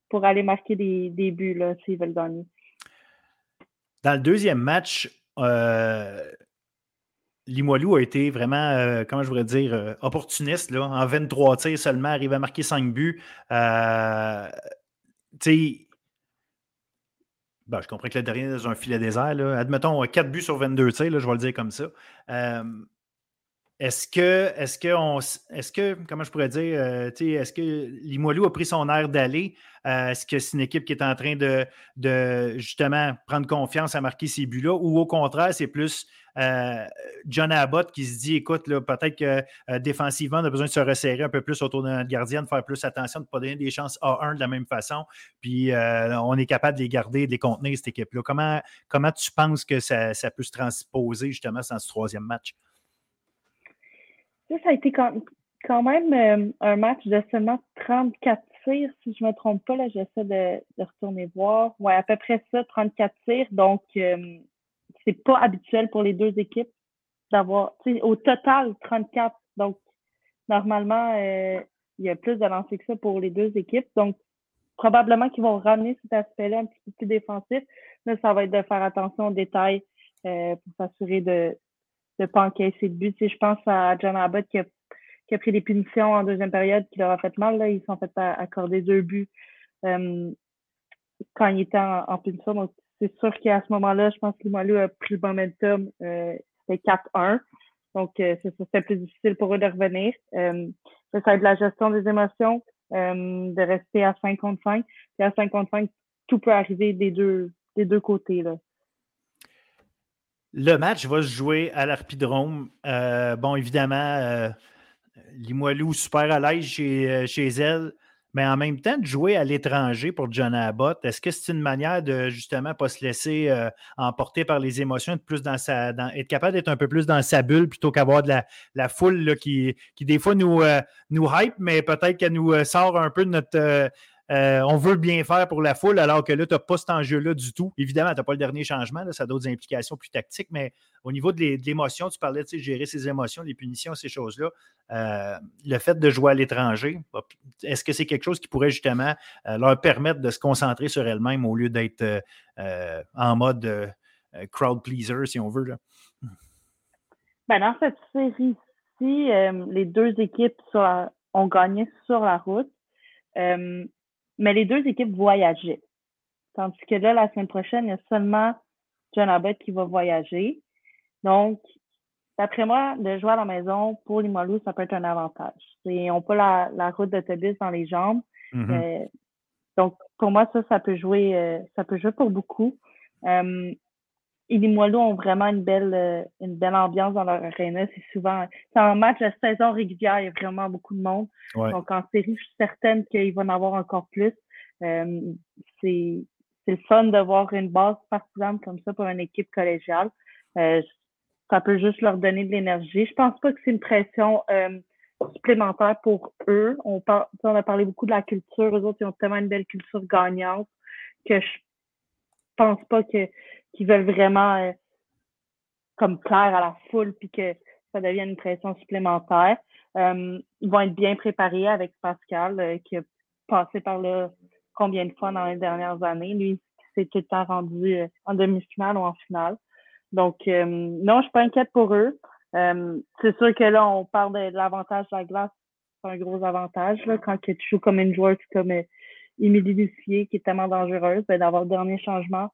pour aller marquer des, des buts s'ils veulent gagner. Dans le deuxième match, Limoilou a été vraiment, euh, comment je voudrais dire, euh, opportuniste. Là, en 23 tirs seulement, arrive à marquer 5 buts. Euh, ben, je comprends que le dernier est dans un filet désert. Là. Admettons 4 buts sur 22 tirs, là, je vais le dire comme ça. Est-ce que, est-ce que, on, est-ce que, comment je pourrais dire, est-ce que Limoilou a pris son air d'aller? est-ce que c'est une équipe qui est en train de, de justement prendre confiance à marquer ces buts-là? Ou au contraire, c'est plus euh, John Abbott qui se dit écoute, peut-être que euh, défensivement, on a besoin de se resserrer un peu plus autour de notre gardien, de faire plus attention, de ne pas donner des chances à 1 de la même façon. Puis euh, on est capable de les garder, de les contenir, cette équipe-là. Comment, comment tu penses que ça, peut se transposer justement dans ce troisième match? Ça, a été quand, même un match de seulement 34 tirs, si je ne me trompe pas. Là, j'essaie de, de, retourner voir. Ouais, à peu près ça, 34 tirs. Donc, c'est pas habituel pour les deux équipes d'avoir, au total, 34. Donc, normalement, il y a plus de lancers que ça pour les deux équipes. Donc, probablement qu'ils vont ramener cet aspect-là un petit peu plus défensif. Là, ça va être de faire attention aux détails pour s'assurer de ne pas encaisser de but. je pense à John Abbott qui a, qui a, pris des punitions en deuxième période qui leur a fait mal. Là. Ils sont fait accorder deux buts quand il était en, punition. Donc, c'est sûr qu'à ce moment-là, je pense que Limoilou a pris le momentum. Euh, c'était 4-1. Donc, euh, c'était plus difficile pour eux de revenir. Euh, ça être de la gestion des émotions, euh, de rester à 5 contre 5. Et à 5 contre 5, tout peut arriver des deux, des deux côtés. Là. Le match va se jouer à l'Arpidrome. bon, évidemment, Limoilou super à l'aise chez, chez elle mais en même temps, de jouer à l'étranger pour John Abbott, est-ce que c'est une manière de justement pas se laisser euh, emporter par les émotions, être, plus dans sa, être capable d'être un peu plus dans sa bulle plutôt qu'avoir de la, foule qui, qui, des fois nous, euh, nous hype, mais peut-être qu'elle nous euh, sort un peu de notre, euh, on veut bien faire pour la foule, alors que là, tu n'as pas cet enjeu-là du tout. Évidemment, tu n'as pas le dernier changement, ça a d'autres implications plus tactiques, mais au niveau de l'émotion, tu parlais de gérer ses émotions, les punitions, ces choses-là. Euh, le fait de jouer à l'étranger, est-ce que c'est quelque chose qui pourrait justement euh, leur permettre de se concentrer sur elles-mêmes au lieu d'être en mode crowd pleaser, si on veut? Là? Ben, dans cette série-ci, les deux équipes ont gagné sur la route. Mais les deux équipes voyageaient. Tandis que là, la semaine prochaine, il y a seulement John Abbott qui va voyager. Donc, d'après moi, de jouer à la maison pour les Limoilou, ça peut être un avantage. Ils n'ont pas la, la route d'autobus dans les jambes. Mm-hmm. Euh, donc, pour moi, ça, ça peut jouer, euh, ça peut jouer pour beaucoup. Euh, et les Limoilou ont vraiment une belle, une belle ambiance dans leur arena. C'est souvent, c'est un match de saison régulière, il y a vraiment beaucoup de monde. Donc, en série, je suis certaine qu'il va en avoir encore plus. Euh, c'est, c'est le fun de voir une base partisane comme ça pour une équipe collégiale. Euh, ça peut juste leur donner de l'énergie. Je pense pas que c'est une pression euh, supplémentaire pour eux. On, on a parlé beaucoup de la culture. Eux autres, ils ont tellement une belle culture gagnante que je pense pas que qui veulent vraiment euh, comme plaire à la foule puis que ça devienne une pression supplémentaire. Euh, ils vont être bien préparés avec Pascal euh, qui a passé par là combien de fois dans les dernières années. Lui, s'est tout le temps rendu en demi-finale ou en finale. Donc, non, je suis pas inquiète pour eux. c'est sûr que là, on parle de, l'avantage de la glace. C'est un gros avantage. Là, quand tu joues comme une joueuse comme Émilie Lucier, qui est tellement dangereuse, ben, d'avoir le dernier changement,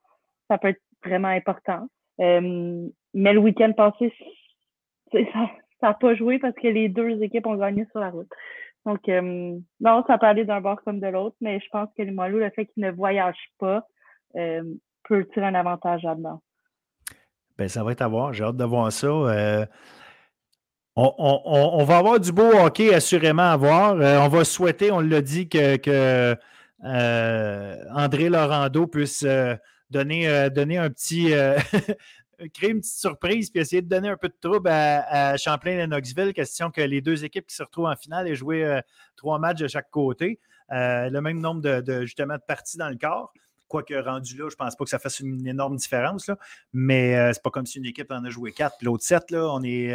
ça peut être vraiment important. Euh, mais le week-end passé, ça n'a pas joué parce que les deux équipes ont gagné sur la route. Donc, euh, non, ça peut aller d'un bord comme de l'autre, mais je pense que les Moilous, le fait qu'ils ne voyagent pas, euh, peut tirer un avantage là-dedans? Ben, ça va être à voir. J'ai hâte de voir ça. on, va avoir du beau hockey, assurément à voir. on va souhaiter, on l'a dit, que, que André Laurando puisse donner, euh, donner un petit. Euh, [laughs] créer une petite surprise puis essayer de donner un peu de trouble à, Champlain et Knoxville. Question que les deux équipes qui se retrouvent en finale aient joué euh, trois matchs de chaque côté. le même nombre de, justement de parties dans le corps. Quoique rendu là, je ne pense pas que ça fasse une énorme différence. Là. Mais ce c'est pas comme si une équipe en a joué quatre, l'autre sept. Là, on est.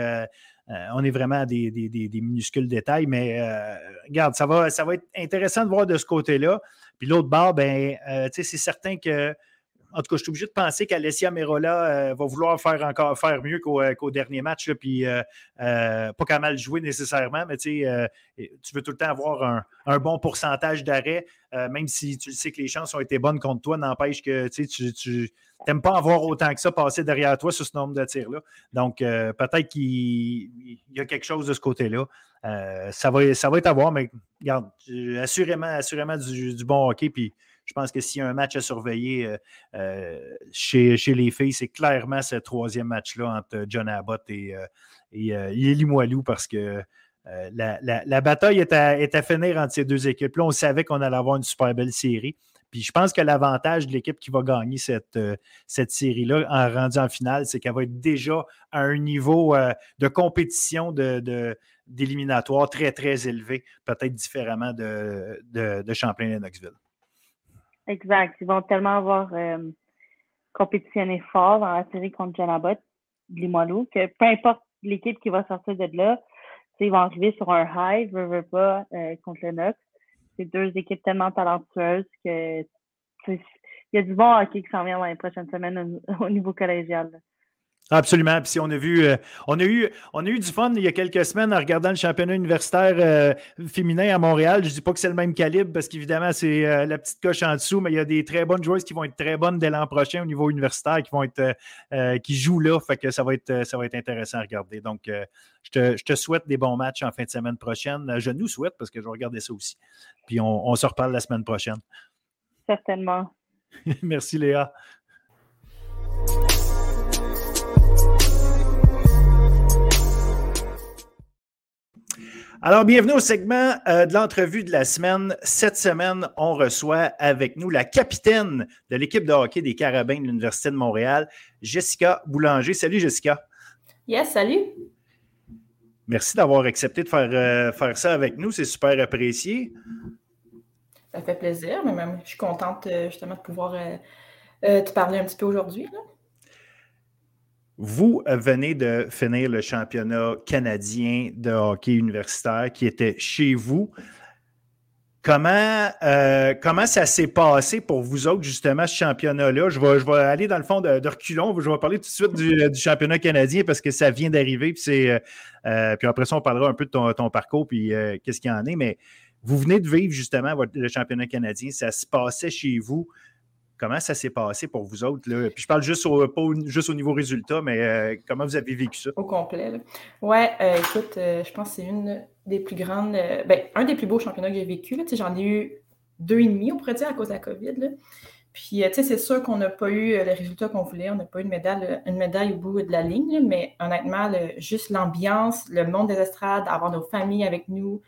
on est vraiment à des, minuscules détails, mais regarde, ça va, ça va être intéressant de voir de ce côté-là. Puis l'autre bord, ben, c'est certain que en tout cas, je suis obligé de penser qu'Alessia Merola euh, va vouloir faire encore faire mieux qu'au, euh, dernier match. puis euh, pas qu'à mal jouer nécessairement, mais tu veux tout le temps avoir un, bon pourcentage d'arrêt, même si tu sais que les chances ont été bonnes contre toi, n'empêche que tu n'aimes pas avoir autant que ça passer derrière toi sur ce nombre de tirs-là. Donc, peut-être qu'il y a quelque chose de ce côté-là. ça, va, ça va être à voir, mais regarde, assurément, assurément du, du bon hockey. Puis je pense que s'il y a un match à surveiller euh, euh, chez, les filles, c'est clairement ce troisième match-là entre John Abbott et, euh, et, Limoilou parce que la, bataille est à, finir entre ces deux équipes-là. On savait qu'on allait avoir une super belle série. Puis je pense que l'avantage de l'équipe qui va gagner cette, cette série-là en rendu en finale, c'est qu'elle va être déjà à un niveau de compétition d'éliminatoire très, très élevé, peut-être différemment de, de, de Champlain et Knoxville. Exact. Ils vont tellement avoir euh, compétitionné fort dans la série contre John Abbott, Limoilou, que peu importe l'équipe qui va sortir de là, ils vont arriver sur un high, veux, veux pas, euh, contre le Knox. C'est deux équipes tellement talentueuses que il y a du bon hockey qui s'en vient dans les prochaines semaines au, niveau collégial. Absolument. Puis on a vu, euh, on a eu, on a eu du fun il y a quelques semaines en regardant le championnat universitaire euh, féminin à Montréal. Je ne dis pas que c'est le même calibre parce qu'évidemment, c'est euh, la petite coche en dessous, mais il y a des très bonnes joueuses qui vont être très bonnes dès l'an prochain au niveau universitaire, qui vont être qui jouent là. Fait que ça va être, ça va être intéressant à regarder. Donc, je te, souhaite des bons matchs en fin de semaine prochaine. Je nous souhaite parce que je vais regarder ça aussi. Puis on, on se reparle la semaine prochaine. Certainement. [laughs] Merci Léa. Alors, bienvenue au segment euh, de l'entrevue de la semaine. Cette semaine, on reçoit avec nous la capitaine de l'équipe de hockey des Carabins de l'Université de Montréal, Jessica Boulanger. Salut, Jessica. Yes, salut. Merci d'avoir accepté de faire, euh, faire ça avec nous. C'est super apprécié. Ça fait plaisir, mais même, je suis contente euh, justement de pouvoir te parler un petit peu aujourd'hui. Vous venez de finir le championnat canadien de hockey universitaire qui était chez vous. Comment, euh, comment ça s'est passé pour vous autres, justement, ce championnat-là? Je vais, je vais aller dans le fond de, reculons. Je vais parler tout de suite du, championnat canadien parce que ça vient d'arriver. Puis, euh, puis après ça, on parlera un peu de ton, parcours puis euh, qu'est-ce qu'il y en est. Mais vous venez de vivre justement le championnat canadien. Ça se passait chez vous. Comment ça s'est passé pour vous autres? Là? Puis je parle juste au, juste au niveau résultat, mais euh, comment vous avez vécu ça? Au complet. Oui, euh, écoute, euh, je pense que c'est une des plus grandes, ben, un des plus beaux championnats que j'ai vécu. J'en ai eu deux et demi, on pourrait dire, à cause de la COVID. Puis, tu sais, c'est sûr qu'on n'a pas eu les résultats qu'on voulait. On n'a pas eu une médaille, une médaille au bout de la ligne, mais honnêtement, juste l'ambiance, le monde des estrades, avoir nos familles avec nous,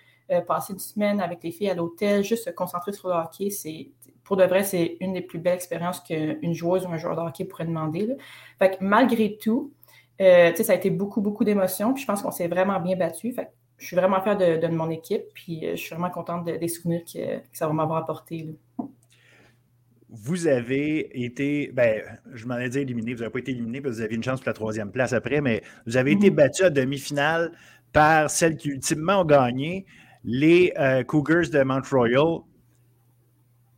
passer une semaine avec les filles à l'hôtel, juste se concentrer sur le hockey, c'est pour de vrai, c'est une des plus belles expériences qu'une joueuse ou un joueur de hockey pourrait demander. Fait que malgré tout, euh, ça a été beaucoup, beaucoup d'émotions. Puis je pense qu'on s'est vraiment bien battu. Fait je suis vraiment fière de, mon équipe. Puis euh, je suis vraiment contente des souvenirs que, ça va m'avoir apporté. Vous avez été, ben, je m'en ai dit éliminé, vous n'avez pas été éliminé parce que vous avez une chance pour la troisième place après, mais vous avez été mm-hmm. battu à demi-finale par celles qui ultimement ont gagné, les euh, Cougars de Mount Royal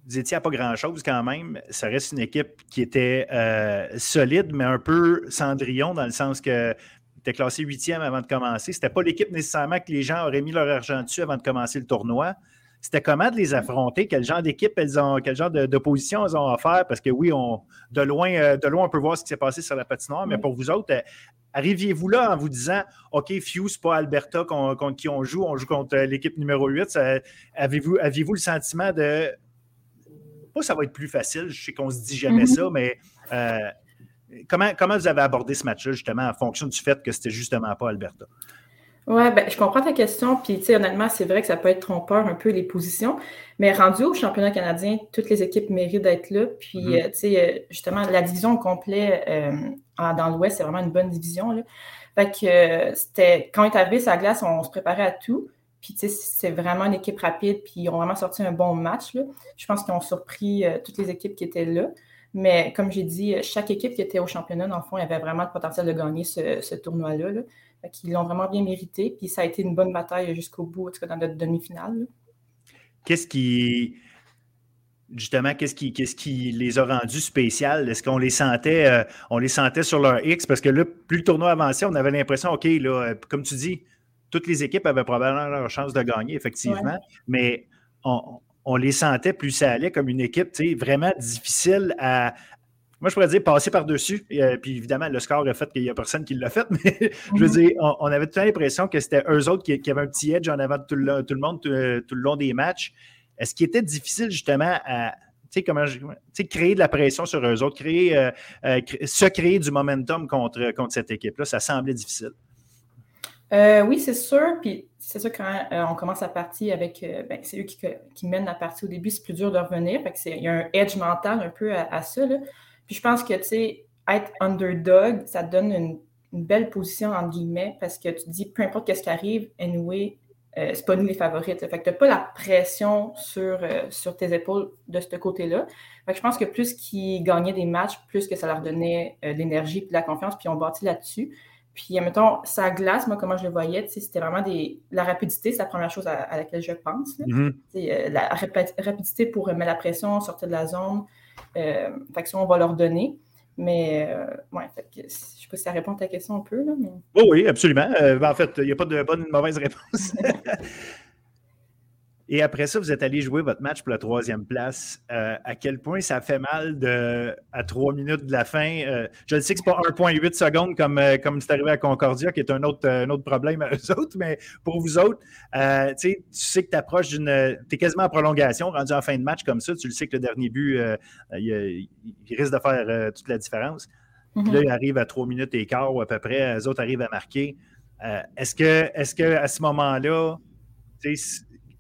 vous étiez à pas grand-chose quand même. Ça reste une équipe qui était euh, solide, mais un peu cendrillon dans le sens que était classé huitième avant de commencer. C'était pas l'équipe nécessairement que les gens auraient mis leur argent dessus avant de commencer le tournoi. C'était comment de les affronter? Quel genre d'équipe elles ont, quel genre d'opposition elles ont offert? Parce que oui, on, de, loin, euh, de loin, on peut voir ce qui s'est passé sur la patinoire, mais pour vous autres, euh, arriviez-vous là en vous disant OK, Few, c'est pas Alberta contre qui on joue, on joue contre l'équipe numéro 8. Avez-vous aviez -vous le sentiment de ça va être plus facile, je sais qu'on se dit jamais mhm. ça, mais euh, comment, comment vous avez abordé ce match-là, justement, en fonction du fait que c'était justement pas Alberta? Oui, ben, je comprends ta question. Puis, tu sais, honnêtement, c'est vrai que ça peut être trompeur un peu les positions. Mais rendu au championnat canadien, toutes les équipes méritent d'être là. Puis, mhm. euh, tu sais, euh, justement, la division au complet dans l'Ouest, c'est vraiment une bonne division. Là. Fait que c'était, quand on est arrivé sur la glace, on se préparait à tout. Puis, tu sais, c'est vraiment une équipe rapide, puis ils ont vraiment sorti un bon match. Je pense qu'ils ont surpris euh, toutes les équipes qui étaient là. Mais comme j'ai dit, chaque équipe qui était au championnat, dans le fond, avait vraiment le potentiel de gagner ce, tournoi-là. Là. Ils l'ont vraiment bien mérité. Puis ça a été une bonne bataille jusqu'au bout, en tout cas dans notre demi-finale. Qu'est-ce qui. Justement, qu'est-ce qui, les a rendus spéciales? Est-ce qu'on les sentait, euh, on les sentait sur leur X? Parce que là, plus le tournoi avançait, on avait l'impression, OK, là, euh, comme tu dis, toutes les équipes avaient probablement leur chance de gagner, effectivement, mais on, les sentait plus ça allait comme une équipe vraiment difficile à. Moi, je pourrais dire passer par-dessus. Euh, puis évidemment, le score a fait qu'il n'y a personne qui l'a fait, [laughs] mais je veux mhm. dire, on, avait tout l'impression que c'était eux autres qui, avaient un petit edge en avant de tout le, monde tout, le long des matchs. Est-ce qu'il était difficile justement à, comment créer de la pression sur eux autres, créer, euh, euh, se créer du momentum contre, contre cette équipe-là? Ça semblait difficile. Euh, oui, c'est sûr. Puis c'est sûr, quand euh, on commence la partie avec. Euh, ben, c'est eux qui, mènent la partie au début, c'est plus dur de revenir. il y a un edge mental un peu à, ça. Puis je pense que, tu sais, être underdog, ça te donne une, belle position, entre guillemets, parce que tu te dis, peu importe ce qui arrive, anyway, c'est pas nous les favorites. Fait que tu n'as pas la pression sur, sur tes épaules de ce côté-là. je pense que plus qu'ils gagnaient des matchs, plus que ça leur donnait de l'énergie et de la confiance, puis on bâtit là-dessus. Puis, mettons, sa glace, moi, comment je le voyais, c'était vraiment des... la rapidité, c'est la première chose à, laquelle je pense. Mm-hmm. Euh, la rapidité pour mettre la pression, sortir de la zone. Euh, fait que ça, on va leur donner. Mais, euh, ouais, je ne sais pas si ça répond à ta question un peu. Là, mais... oh oui, absolument. Ben, en fait, il n'y a pas de bonne ou de mauvaise réponse. [laughs] Et après ça, vous êtes allé jouer votre match pour la troisième place. Euh, à quel point ça fait mal de, à trois minutes de la fin? Euh, je le sais que ce n'est pas 1,8 secondes comme, euh, comme c'est arrivé à Concordia, qui est un autre, un autre problème à [laughs] eux autres, mais pour vous autres, tu sais que tu approches d'une. Tu es quasiment en prolongation, rendu en fin de match comme ça. Tu le sais que le dernier but, il, risque de faire toute la différence. Mm-hmm. Là, il arrive à trois minutes et quart ou à peu près. Les autres arrivent à marquer. est-ce que, est-ce que à ce moment-là,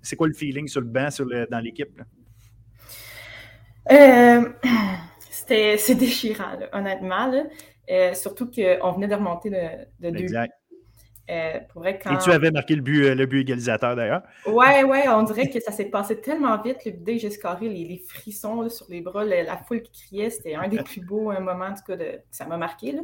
c'est quoi le feeling sur le banc sur dans l'équipe? Euh, [clears throat] c'est déchirant, honnêtement. Euh, surtout qu'on venait de remonter de, deux. Euh, Et tu avais marqué le but, le but égalisateur d'ailleurs. Ouais, ouais, on dirait que ça s'est passé tellement vite. Le, dès que j'ai scoré, les, frissons sur les bras, la, foule qui criait, c'était un des [laughs] plus beaux moments, en tout cas, de, ça m'a marqué. Là.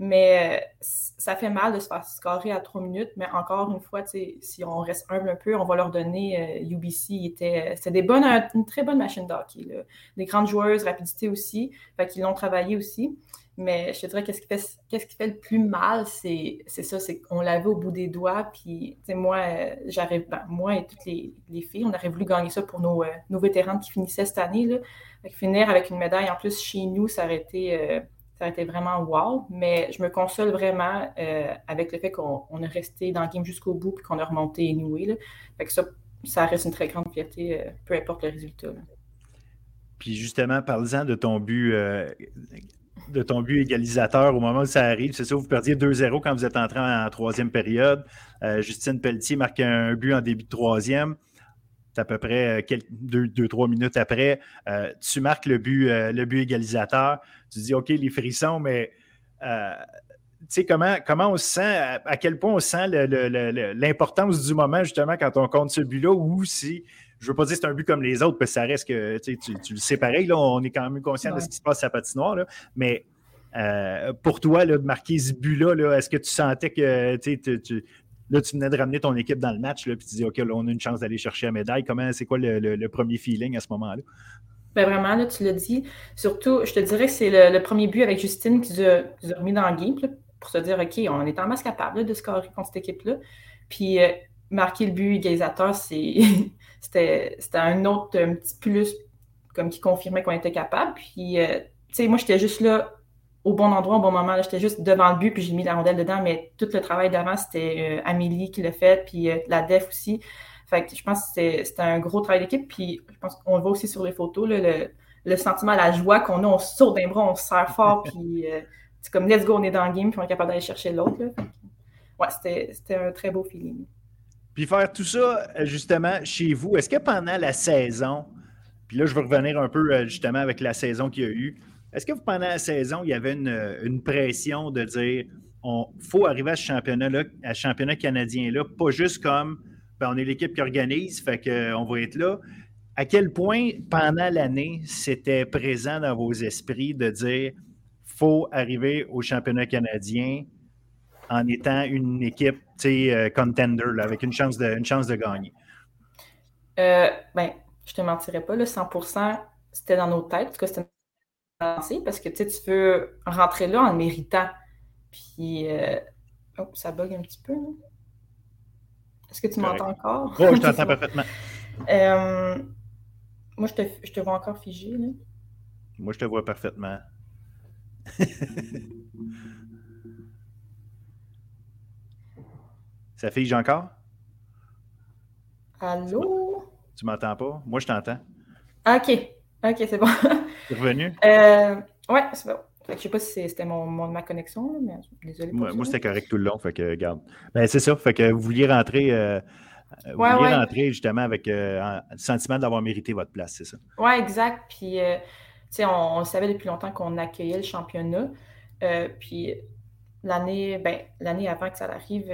Mais euh, ça fait mal de se faire scorer à trois minutes. Mais encore une fois, si on reste humble un peu, on va leur donner euh, UBC. Était, c'est des bonnes, une très bonne machine d'hockey. Des grandes joueuses, rapidité aussi. Fait qu'ils l'ont travaillé aussi. Mais je te dirais, qu'est-ce qui fait, qu'est-ce qui fait le plus mal, c'est, ça, c'est qu'on l'avait au bout des doigts. Puis, moi, euh, j'arrive, ben, moi et toutes les, filles, on aurait voulu gagner ça pour nos, nos vétérans qui finissaient cette année. Là. finir avec une médaille en plus chez nous, ça aurait été ça a été vraiment wow. Mais je me console vraiment euh, avec le fait qu'on a resté dans le game jusqu'au bout et qu'on a remonté anyway. Fait que ça, ça reste une très grande fierté, euh, peu importe le résultat. Puis justement, parle-en de ton but. Euh, de ton but égalisateur au moment où ça arrive. C'est ça, vous perdiez 2-0 quand vous êtes entré en, troisième période. Justine Pelletier marque un but en début de troisième à peu près quelques, deux, trois minutes après, tu marques le but, égalisateur tu dis, OK, les frissons, mais euh, tu sais, comment, comment on se sent, à, quel point on sent l'importance du moment, justement, quand on compte ce but-là, ou si, je ne veux pas dire que c'est un but comme les autres, parce que ça reste que, tu, tu le sais pareil, là, on est quand même conscient de ce qui se passe à la patinoire, là, mais euh, pour toi, là, de marquer ce but-là, est ce que tu sentais que tu, là, tu venais de ramener ton équipe dans le match, là, puis tu dis, OK, là, on a une chance d'aller chercher la médaille. Comment, c'est quoi le, premier feeling à ce moment-là? Ben vraiment, là, tu l'as dit. Surtout, je te dirais que c'est le, premier but avec Justine qui nous a, remis dans le game pour se dire OK, on est en masse capable de scorer contre cette équipe-là. Puis euh, marquer le but égalisateur, [laughs] c'était un autre un petit plus comme qui confirmait qu'on était capable. Puis, euh, tu sais, moi, j'étais juste là au bon endroit, au bon moment. J'étais juste devant le but, puis j'ai mis la rondelle dedans, mais tout le travail d'avant, c'était euh, Amélie qui l'a fait, puis la def aussi. Fait que je pense que c'était un gros travail d'équipe. Puis je pense qu'on le voit aussi sur les photos, le, sentiment, la joie qu'on a, on saute d'un bras, on se serre fort, [laughs] puis euh, c'est comme let's go, on est dans le game, puis on est capable d'aller chercher l'autre. Ouais, c'était un très beau feeling. Puis faire tout ça, justement, chez vous, est-ce que pendant la saison, puis là, je veux revenir un peu euh, justement avec la saison qu'il y a eu, est-ce que pendant la saison, il y avait une, pression de dire on faut arriver à ce championnat-là, à ce championnat canadien-là, pas juste comme ben, on est l'équipe qui organise, fait qu'on va être là. À quel point, pendant l'année, c'était présent dans vos esprits de dire faut arriver au championnat canadien en étant une équipe euh, contender, avec une chance de, une chance de gagner? Euh, ben, je te mentirais pas, le 100% c'était dans nos têtes. En tout cas, c'était parce que tu veux rentrer là en méritant. Puis, euh, oh, ça bug un petit peu. Là. Est-ce que tu m'entends encore? Oui, je t'entends [laughs] parfaitement. Euh, moi, je te, je te, vois encore figé. Là. Moi, je te vois parfaitement. [laughs] Ça fige encore? Allô? Tu m'entends pas? Moi, je t'entends. OK. OK, c'est bon. [laughs] Tu es revenu? Euh, ouais, c'est bon. Je ne sais pas si c'était mon, ma connexion, mais désolé. moi, moi c'était correct tout le long, fait que. Ben, c'est ça, fait que vous vouliez rentrer, euh, vous vouliez rentrer justement avec euh, le sentiment d'avoir mérité votre place, c'est ça? Oui, exact. Puis, euh, tu on, on, savait depuis longtemps qu'on accueillait le championnat. puis, l'année ben, avant que ça arrive,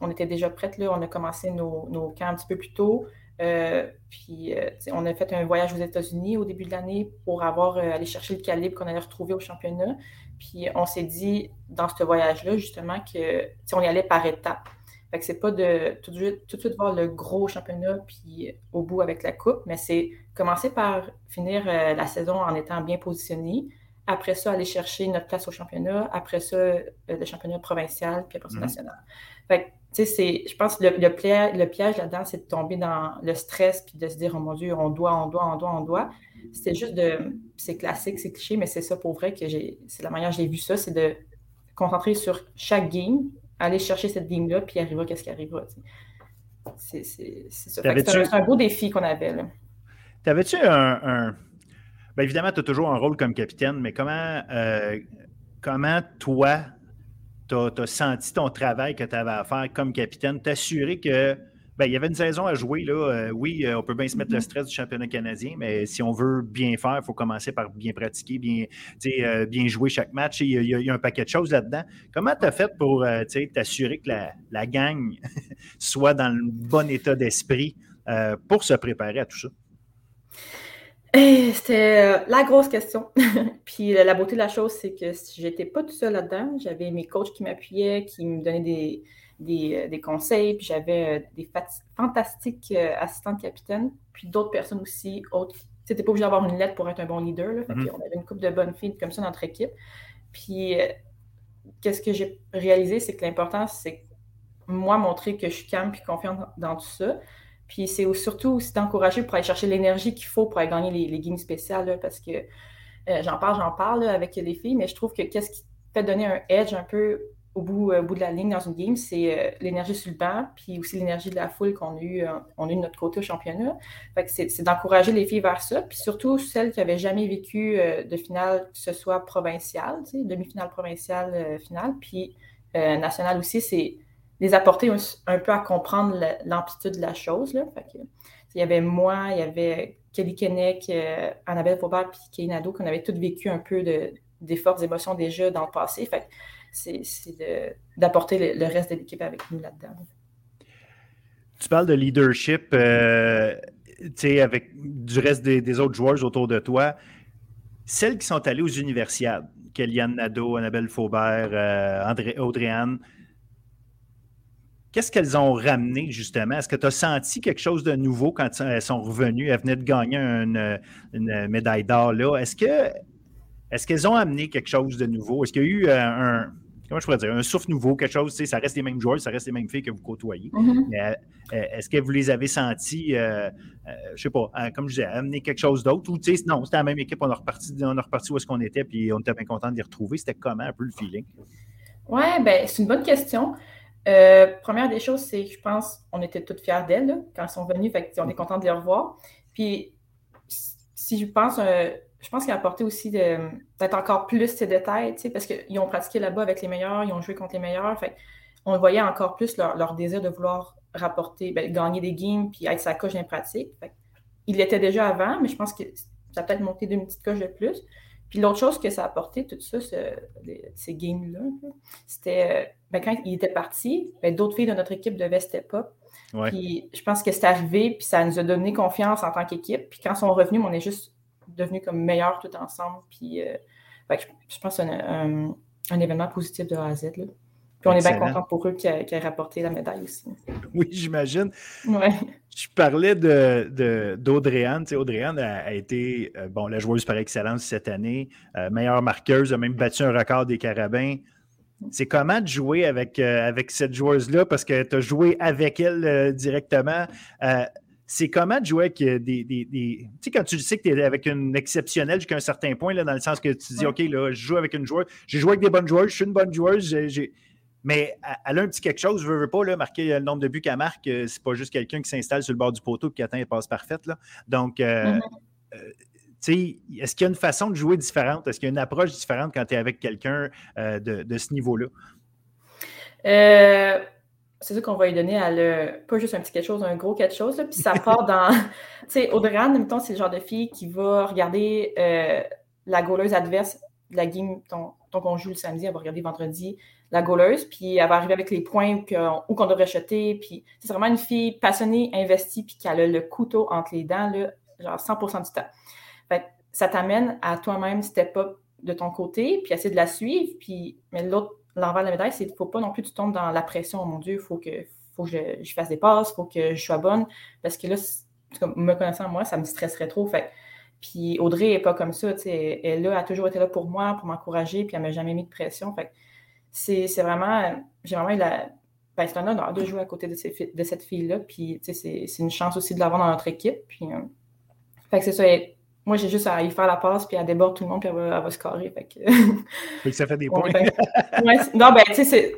on était déjà prête, là, on a commencé nos, camps un petit peu plus tôt. puis, on a fait un voyage aux États-Unis au début de l'année pour avoir aller chercher le calibre qu'on allait retrouver au championnat. Puis, on s'est dit dans ce voyage-là, justement, que on y allait par étapes. Fait que c'est pas de tout de, suite, tout de, suite, voir le gros championnat puis au bout avec la coupe, mais c'est commencer par finir la saison en étant bien positionné, après ça, aller chercher notre place au championnat. Après ça, euh, le championnat provincial, puis après ça, mhm. national. Fait tu sais, je pense que le, le, piège, là-dedans, c'est de tomber dans le stress, puis de se dire, oh mon Dieu, on doit, on doit, on doit, on doit. C'était juste de. C'est classique, c'est cliché, mais c'est ça pour vrai que j'ai. C'est la manière que j'ai vu ça, c'est de concentrer sur chaque game, aller chercher cette game-là, puis arriver qu'est-ce qui arrivera. C'est ça. C'est un, beau défi qu'on avait. là. T'avais-tu un Bien, évidemment, tu as toujours un rôle comme capitaine, mais comment, euh, comment toi, tu as, senti ton travail que tu avais à faire comme capitaine, t'assurer que ben, il y avait une saison à jouer. Là. Euh, oui, euh, on peut bien se mettre le mm-hmm. stress du championnat canadien, mais si on veut bien faire, il faut commencer par bien pratiquer, bien, bien jouer chaque match. Il y, a, un paquet de choses là-dedans. Comment tu as fait pour t'assurer que la, la gang [laughs] soit dans le bon état d'esprit pour se préparer à tout ça? C'était euh, la grosse question. [laughs] puis la beauté de la chose, c'est que si j'étais pas tout seul là-dedans, j'avais mes coachs qui m'appuyaient, qui me donnaient des, euh, conseils, puis j'avais euh, des fantastiques assistantes capitaines, puis d'autres personnes aussi, autres. C'était pas obligé d'avoir une lettre pour être un bon leader. Mm-hmm. On avait une couple de bonnes filles comme ça dans notre équipe. Puis qu'est-ce que j'ai réalisé, c'est que l'important, c'est moi montrer que je suis calme puis confiante dans tout ça. Puis c'est surtout aussi d'encourager pour aller chercher l'énergie qu'il faut pour aller gagner les, games spéciales, parce que euh, j'en parle, j'en parle avec les filles, mais je trouve que qu'est-ce qui fait donner un edge un peu au bout, euh, bout de la ligne dans une game, c'est euh, l'énergie sur le banc, puis aussi l'énergie de la foule qu'on a eu, on a eu de notre côté au championnat. Fait que c'est d'encourager les filles vers ça, puis surtout celles qui n'avaient jamais vécu de finale, que ce soit provinciale, demi-finale provinciale, finale, puis nationale aussi, c'est les apporter un, peu à comprendre l'amplitude de la chose. Là. il y avait moi, il y avait Kelly Kennec, euh, Annabelle Faubert puis Kay Nadeau, qu'on avait toutes vécu un peu de, des fortes émotions déjà dans le passé. Fait c'est d'apporter le, reste de l'équipe avec nous là-dedans. Tu parles de leadership euh, avec du reste des, autres joueurs autour de toi. Celles qui sont allées aux universiades, Kellyanne Nadeau, Annabelle Faubert, euh, Audrey-Anne, Qu'est-ce qu'elles ont ramené, justement? Est-ce que tu as senti quelque chose de nouveau quand elles sont revenues? Elles venaient de gagner une, médaille d'or là. Est-ce que est-ce qu'elles ont amené quelque chose de nouveau? Est-ce qu'il y a eu euh, un, comment je pourrais dire, un souffle nouveau, quelque chose, ça reste les mêmes joueurs, ça reste les mêmes filles que vous côtoyez. Mm-hmm. Euh, euh, est-ce que vous les avez sentis, je ne sais pas, comme je disais, amener quelque chose d'autre? Ou non, c'était la même équipe, on a reparti, on a reparti où est-ce qu'on était, puis on était bien content de les retrouver. C'était comment un peu le feeling? Oui, ben, c'est une bonne question. Euh, première des choses, c'est que je pense qu'on était toutes fiers d'elles quand elles sont venues. Fait on est content de les revoir. Puis, si je pense, euh, je pense qu'il a apporté aussi peut-être encore plus ces détails, parce qu'ils ont pratiqué là-bas avec les meilleurs, ils ont joué contre les meilleurs. Fait on voyait encore plus leur, désir de vouloir rapporter, ben, gagner des games puis être sa coche d'un pratique. il l'était déjà avant, mais je pense que ça a peut-être monté d'une petite coche de plus. Puis l'autre chose que ça a apporté, tout ça, ces games-là, c'était euh, ben, quand il était parti, ben, d'autres filles de notre équipe devaient step up. Puis je pense que c'est arrivé, puis ça nous a donné confiance en tant qu'équipe. Puis quand ils sont revenus, on est juste devenus comme meilleurs tout ensemble. Puis euh, je, pense que c'est un, événement positif de A à Z. Puis on est bien content pour eux qui aient rapporté la médaille aussi. Oui, j'imagine. Ouais. Je parlais d'Audrey-Anne. De, Audrey-Anne a, été euh, bon, la joueuse par excellence cette année, euh, meilleure marqueuse, a même battu un record des Carabins. C'est comment de jouer avec, euh, avec cette joueuse-là? Parce que tu as joué avec elle directement. c'est comment de jouer avec des. Tu sais, quand tu sais que tu es avec une exceptionnelle jusqu'à un certain point, là, dans le sens que tu dis, OK, là, je joue avec une joueuse. J'ai joué avec des bonnes joueuses, je suis une bonne joueuse. mais elle a un petit quelque chose, je ne veux pas là, marquer le nombre de buts qu'elle marque. Euh, c'est pas juste quelqu'un qui s'installe sur le bord du poteau et qui atteint les passes parfaites. Là. Donc, euh, mm-hmm. Euh, est-ce qu'il y a une façon de jouer différente? Est-ce qu'il y a une approche différente quand tu es avec quelqu'un de, ce niveau-là? c'est sûr qu'on va lui donner à le, pas juste un petit quelque chose, un gros quelque chose. puis ça part [laughs] dans. tu sais, Audrey, mettons, c'est le genre de fille qui va regarder la gauleuse adverse la game dont, on joue le samedi, elle va regarder vendredi la gauleuse, puis elle va arriver avec les points où qu'on devrait jeter. Puis c'est vraiment une fille passionnée, investie, puis qui a le, couteau entre les dents, là, genre 100% du temps. Fait ça t'amène à toi-même step up de ton côté, puis essayer de la suivre. Puis, mais l'autre, l'envers de la médaille, c'est qu'il ne faut pas non plus que tu tombes dans la pression. Oh mon Dieu, il faut que, faut que je, fasse des passes, il faut que je sois bonne. Parce que là, me connaissant moi, ça me stresserait trop. Puis Audrey n'est pas comme ça. Elle, a toujours été là pour moi, pour m'encourager, puis elle ne m'a jamais mis de pression. Fait c'est vraiment. J'ai vraiment eu la. Ben, c'est un honneur de jouer à côté de, de cette fille-là. Puis c'est une chance aussi de l'avoir dans notre équipe. Puis, euh, fait que c'est ça. Moi, j'ai juste à y faire la passe, puis elle déborde tout le monde, puis elle va, se carrer. [laughs] Fait que... ça fait des points. Ben, [laughs] non, ben, tu sais, c'est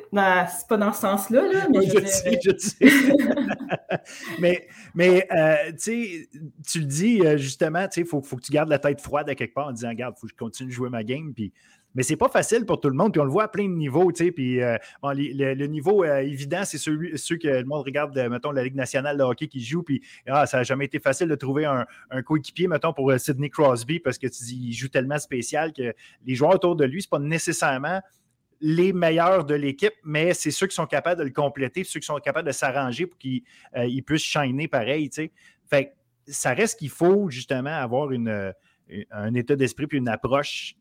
pas dans ce sens-là. Là, mais je, sais, je sais. [laughs] mais, mais euh, tu le dis, euh, justement, il faut, faut que tu gardes la tête froide à quelque part en disant, regarde, il faut que je continue de jouer ma game, puis mais c'est pas facile pour tout le monde. Puis on le voit à plein de niveaux. Tu sais, puis, euh, le, niveau euh, évident, c'est ceux, ceux, que le monde regarde, euh, mettons, la Ligue nationale de hockey qui joue. Puis ah, ça n'a jamais été facile de trouver un, coéquipier, mettons, pour Sidney Crosby, parce que tu dis, il joue tellement spécial que les joueurs autour de lui, ce pas nécessairement les meilleurs de l'équipe, mais c'est ceux qui sont capables de le compléter, ceux qui sont capables de s'arranger pour qu'ils puissent shiner pareil. Tu sais. Fait ça reste qu'il faut justement avoir une, un état d'esprit puis une approche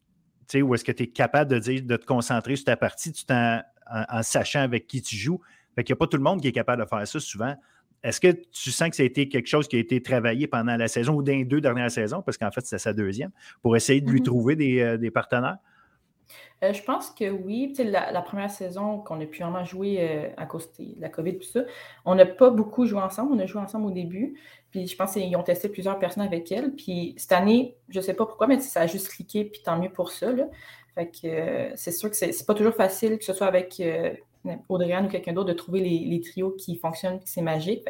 où est-ce que tu es capable de dire de te concentrer sur ta partie tout en, en, sachant avec qui tu joues. Fait qu'il n'y a pas tout le monde qui est capable de faire ça souvent. Est-ce que tu sens que ça a été quelque chose qui a été travaillé pendant la saison ou dans les deux dernières saisons, parce qu'en fait, c'est sa deuxième, pour essayer de lui mm-hmm. trouver des, euh, des partenaires? Euh, je pense que oui. La, première saison qu'on a pu vraiment jouer euh, à cause de la COVID tout ça, on n'a pas beaucoup joué ensemble. On a joué ensemble au début. Puis je pense qu'ils ont testé plusieurs personnes avec elle. Puis cette année, je ne sais pas pourquoi, mais ça a juste cliqué, puis tant mieux pour ça. Euh, c'est sûr que c'est pas toujours facile, que ce soit avec Audrey ou quelqu'un d'autre, de trouver les, trios qui fonctionnent, que c'est magique.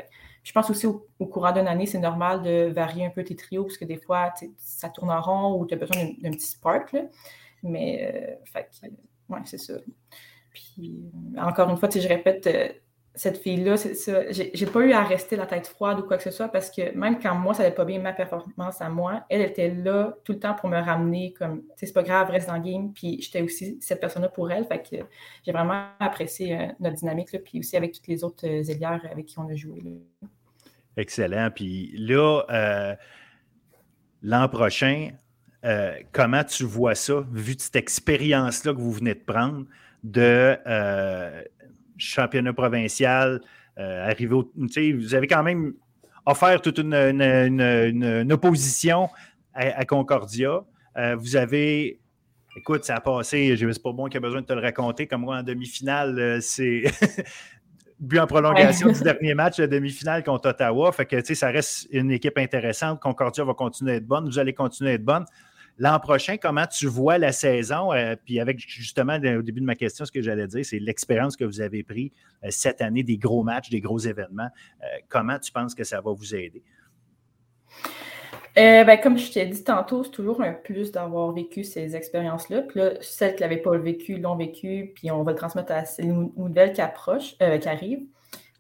je pense aussi au, courant d'une année, c'est normal de varier un peu tes trios, parce que des fois, ça tourne en rond ou tu as besoin d'un petit spark. Mais, euh, fait ouais, c'est ça. Puis, encore une fois, je répète, euh, cette fille-là, c'est ça. J'ai pas eu à rester la tête froide ou quoi que ce soit parce que même quand moi, ça n'allait pas bien ma performance à moi, elle était là tout le temps pour me ramener comme, c'est pas grave, reste dans le game. Puis j'étais aussi cette personne-là pour elle. Fait que j'ai vraiment apprécié euh, notre dynamique, là, puis aussi avec toutes les autres euh, avec qui on a joué. Excellent. Puis là, l'an prochain, euh, comment tu vois ça, vu cette expérience-là que vous venez de prendre de euh, championnat provincial, euh, arriver au. Vous avez quand même offert toute une, opposition à, Concordia. vous avez. Écoute, ça a passé, c'est pas bon qu'il y ait besoin de te le raconter. Comme moi, en demi-finale, c'est [laughs] but en prolongation du dernier match, la demi-finale contre Ottawa. Fait que, ça reste une équipe intéressante. Concordia va continuer à être bonne. Vous allez continuer à être bonne. L'an prochain, comment tu vois la saison? Euh, puis avec justement, au début de ma question, ce que j'allais dire, c'est l'expérience que vous avez pris euh, cette année, des gros matchs, des gros événements. Euh, comment tu penses que ça va vous aider? Ben, comme je t'ai dit tantôt, c'est toujours un plus d'avoir vécu ces expériences-là. Puis là, celles qui n'avaient pas vécu l'ont vécu, puis on va le transmettre à ces nouvelles qui approchent, qui arrivent.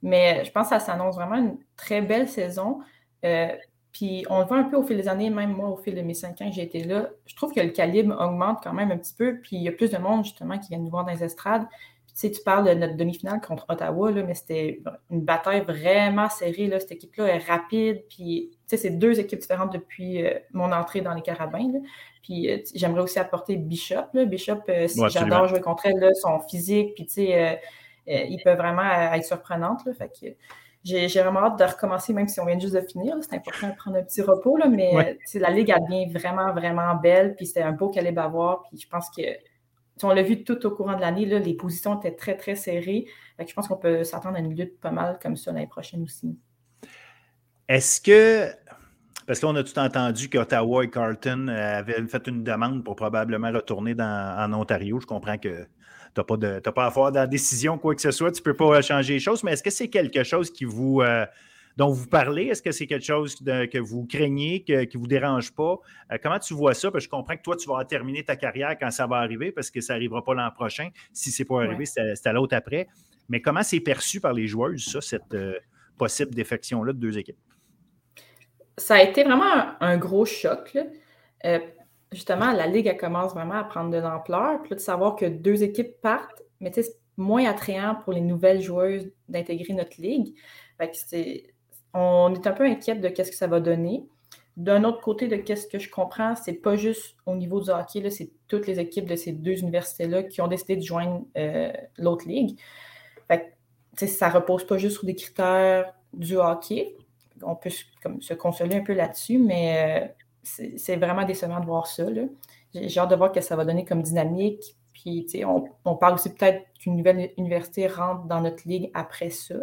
Mais je pense que ça s'annonce vraiment une très belle saison. Puis on le voit un peu au fil des années, même moi, au fil de mes cinq ans que j'ai été là, je trouve que le calibre augmente quand même un petit peu. Puis il y a plus de monde, justement, qui vient nous voir dans les estrades. Puis, tu sais, tu parles de notre demi-finale contre Ottawa, là, mais c'était une bataille vraiment serrée. Là. Cette équipe-là est rapide. Puis, tu sais, c'est deux équipes différentes depuis euh, mon entrée dans les Carabins. Puis, euh, j'aimerais aussi apporter Bishop. Là. Bishop, euh, si j'adore jouer contre elle, là, son physique, puis, tu sais, il peut vraiment être surprenante. Là. Fait que j'ai vraiment hâte de recommencer, même si on vient juste de finir. C'est important de prendre un petit repos, là, mais la Ligue a bien vraiment, vraiment belle. Puis c'était un beau calibre à voir. Puis je pense que on l'a vu tout au courant de l'année, les positions étaient très, très serrées. je pense qu'on peut s'attendre à une lutte pas mal comme ça l'année prochaine aussi. Est-ce que. Parce qu'on a tout entendu qu'Ottawa et Carlton avaient fait une demande pour probablement retourner en Ontario. Je comprends que tu n'as pas, pas à faire de la décision, quoi que ce soit, tu ne peux pas changer les choses, mais est-ce que c'est quelque chose qui vous, euh, dont vous parlez? Est-ce que c'est quelque chose que vous craignez, qui ne vous dérange pas? Euh, comment tu vois ça? Parce que je comprends que toi, tu vas terminer ta carrière quand ça va arriver, parce que ça n'arrivera pas l'an prochain. Si ce n'est pas arrivé, c'est à, l'autre après. Mais comment c'est perçu par les joueuses, ça, cette euh, possible défection-là de deux équipes? Ça a été vraiment un, gros choc. Justement, la Ligue, commence vraiment à prendre de l'ampleur. Puis de savoir que deux équipes partent, mais c'est moins attrayant pour les nouvelles joueuses d'intégrer notre Ligue. On est un peu inquiète de qu'est-ce que ça va donner. D'un autre côté, de qu'est-ce que je comprends, c'est pas juste au niveau du hockey, c'est toutes les équipes de ces deux universités-là qui ont décidé de joindre euh, l'autre ligue. Fait que, ça repose pas juste sur des critères du hockey. On peut se consoler un peu là-dessus, mais euh, c'est vraiment décevant de voir ça. J'ai hâte de voir ce que ça va donner comme dynamique. Puis, on, on parle aussi peut-être qu'une nouvelle université rentre dans notre ligue après ça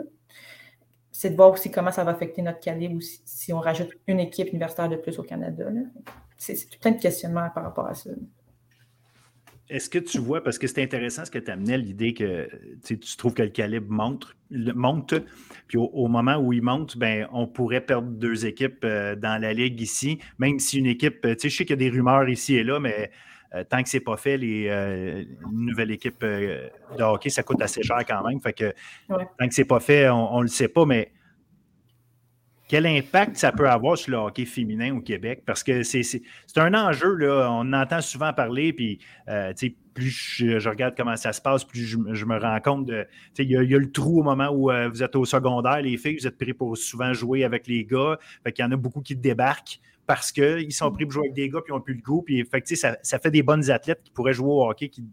c'est de voir aussi comment ça va affecter notre calibre si, on rajoute une équipe universitaire de plus au Canada. C'est plein de questionnements par rapport à ça. Est-ce que tu vois, parce que c'est intéressant ce que tu amenais, l'idée que tu trouves que le calibre monte, monte puis au, moment où il monte, ben, on pourrait perdre deux équipes euh, dans la ligue ici, même si une équipe, tu sais, je sais qu'il y a des rumeurs ici et là, mais euh, tant que ce n'est pas fait, les euh, nouvelles équipes euh, de hockey, ça coûte assez cher quand même. Fait que tant que ce n'est pas fait, on ne le sait pas, mais quel impact ça peut avoir sur le hockey féminin au Québec? Parce que c'est un enjeu, là, on entend souvent parler, puis plus je, regarde comment ça se passe, plus je, me rends compte de. Il y, a le trou au moment où vous êtes au secondaire, les filles, vous êtes pris pour souvent jouer avec les gars. Fait y en a beaucoup qui débarquent parce qu'ils sont pris pour jouer avec des gars puis ont plus le goût. Puis, fait ça, ça, fait des bonnes athlètes qui pourraient jouer au hockey, qui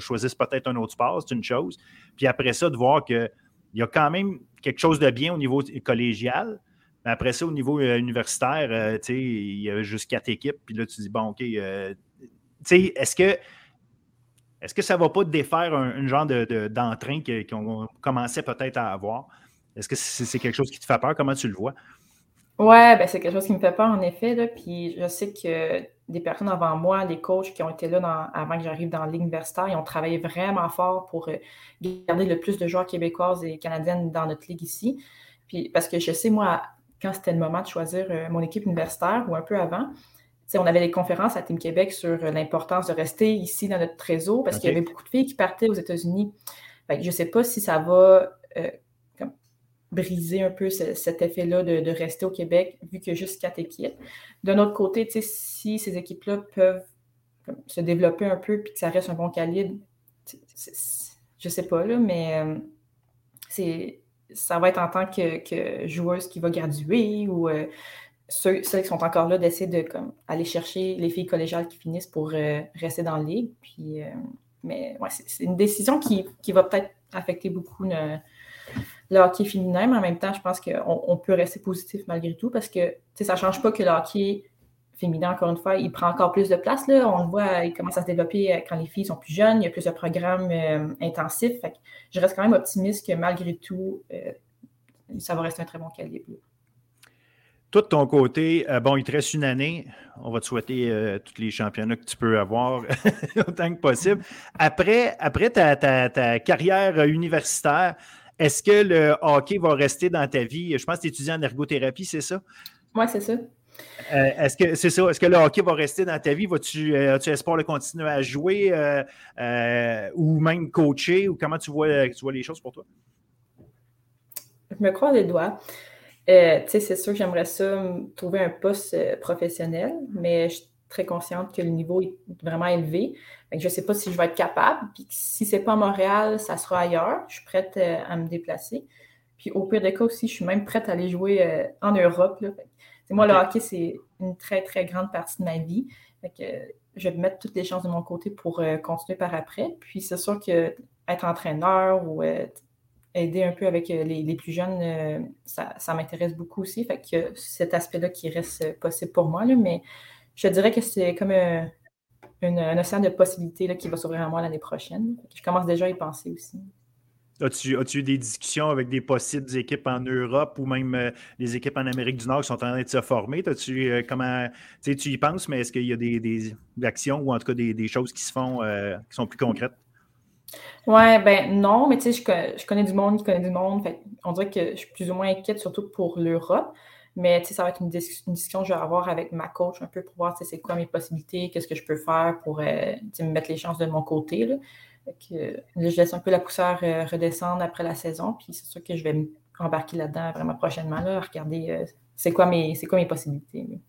choisissent peut-être un autre sport, c'est une chose. Puis après ça, de voir qu'il y a quand même quelque chose de bien au niveau collégial. Mais après ça, au niveau euh, universitaire, euh, il y a juste quatre équipes. Puis là, tu dis, bon, OK, euh, est-ce que. Est-ce que ça ne va pas défaire un, genre d'entrain de, qu'on commençait peut-être à avoir? Est-ce que c'est quelque chose qui te fait peur? Comment tu le vois? Ouais, ben c'est quelque chose qui me fait peur en effet. Là, puis je sais que des personnes avant moi, des coachs qui ont été là avant que j'arrive dans l'universitaire, ils ont travaillé vraiment fort pour euh, garder le plus de joueurs québécoises et canadiennes dans notre ligue ici. Puis parce que je sais, moi, quand c'était le moment de choisir euh, mon équipe universitaire ou un peu avant, on avait des conférences à Team Québec sur euh, l'importance de rester ici dans notre réseau parce qu'il y avait beaucoup de filles qui partaient aux États-Unis. je ne sais pas si ça va briser un peu cet effet-là de, rester au Québec, vu a juste quatre équipes. D'un autre côté, si ces équipes-là peuvent se développer un peu puis que ça reste un bon calibre, je sais pas, là, mais euh, c'est ça va être en tant que, joueuse qui va graduer ou euh, ceux, qui sont encore là d'essayer de comme, aller chercher les filles collégiales qui finissent pour euh, rester dans la ligue. Puis, mais ouais, c'est une décision qui, qui va peut-être affecter beaucoup le hockey féminin, mais en même temps, je pense qu'on peut rester positif malgré tout parce que ça ne change pas que le hockey féminin, encore une fois, il prend encore plus de place. Là. On le voit, il commence à se développer euh, quand les filles sont plus jeunes, il y a plus de programmes euh, intensifs. je reste quand même optimiste que malgré tout, euh, ça va rester un très bon calibre. Toi, de ton côté, bon, il te reste une année. On va te souhaiter tous les championnats que tu peux avoir [laughs] autant que possible. Après, après ta, ta carrière universitaire, est-ce que le hockey va rester dans ta vie? Je pense que tu étudies en ergothérapie, c'est ça? Oui, c'est ça. Euh, est-ce que c'est ça? Est-ce que le hockey va rester dans ta vie? Vas-tu, euh, as-tu espoir de continuer à jouer euh, ou même coacher? Ou comment tu vois, tu vois les choses pour toi? Je me croise les doigts. c'est sûr que j'aimerais ça trouver un poste professionnel, mais je très consciente que le niveau est vraiment élevé. je ne sais pas si je vais être capable. Puis si ce n'est pas à Montréal, ça sera ailleurs. Je suis prête à me déplacer. Puis au pire des cas aussi, je suis même prête à aller jouer en Europe. Moi, le hockey, c'est une très, très grande partie de ma vie. je vais mettre toutes les chances de mon côté pour euh, continuer par après. Puis c'est sûr que être entraîneur ou aider un peu avec les, plus jeunes, ça, m'intéresse beaucoup aussi. Fait que cet aspect-là qui reste possible pour moi. Là, mais je dirais que c'est comme un, océan de possibilités qui va s'ouvrir à moi l'année prochaine. Je commence déjà à y penser aussi. As-tu, as eu des discussions avec des possibles équipes en Europe ou même euh, des équipes en Amérique du Nord qui sont en train de se former? As-tu, euh, comment, tu y penses, mais est-ce qu'il y a des, actions ou en tout cas des, choses qui se font euh, qui sont plus concrètes? Oui, ben non, mais tu sais, je, connais du monde qui connaît du monde. on dirait que je suis plus ou moins inquiète, surtout pour l'Europe. Mais ça va être une, discussion que je vais avoir avec ma coach un peu pour voir c'est quoi mes possibilités, qu'est-ce que je peux faire pour euh, me mettre les chances de mon côté. Là. Je laisse un peu la poussière euh, redescendre après la saison, puis c'est sûr que je vais embarquer là-dedans vraiment prochainement, là, regarder euh, c'est quoi, mes, quoi mes possibilités.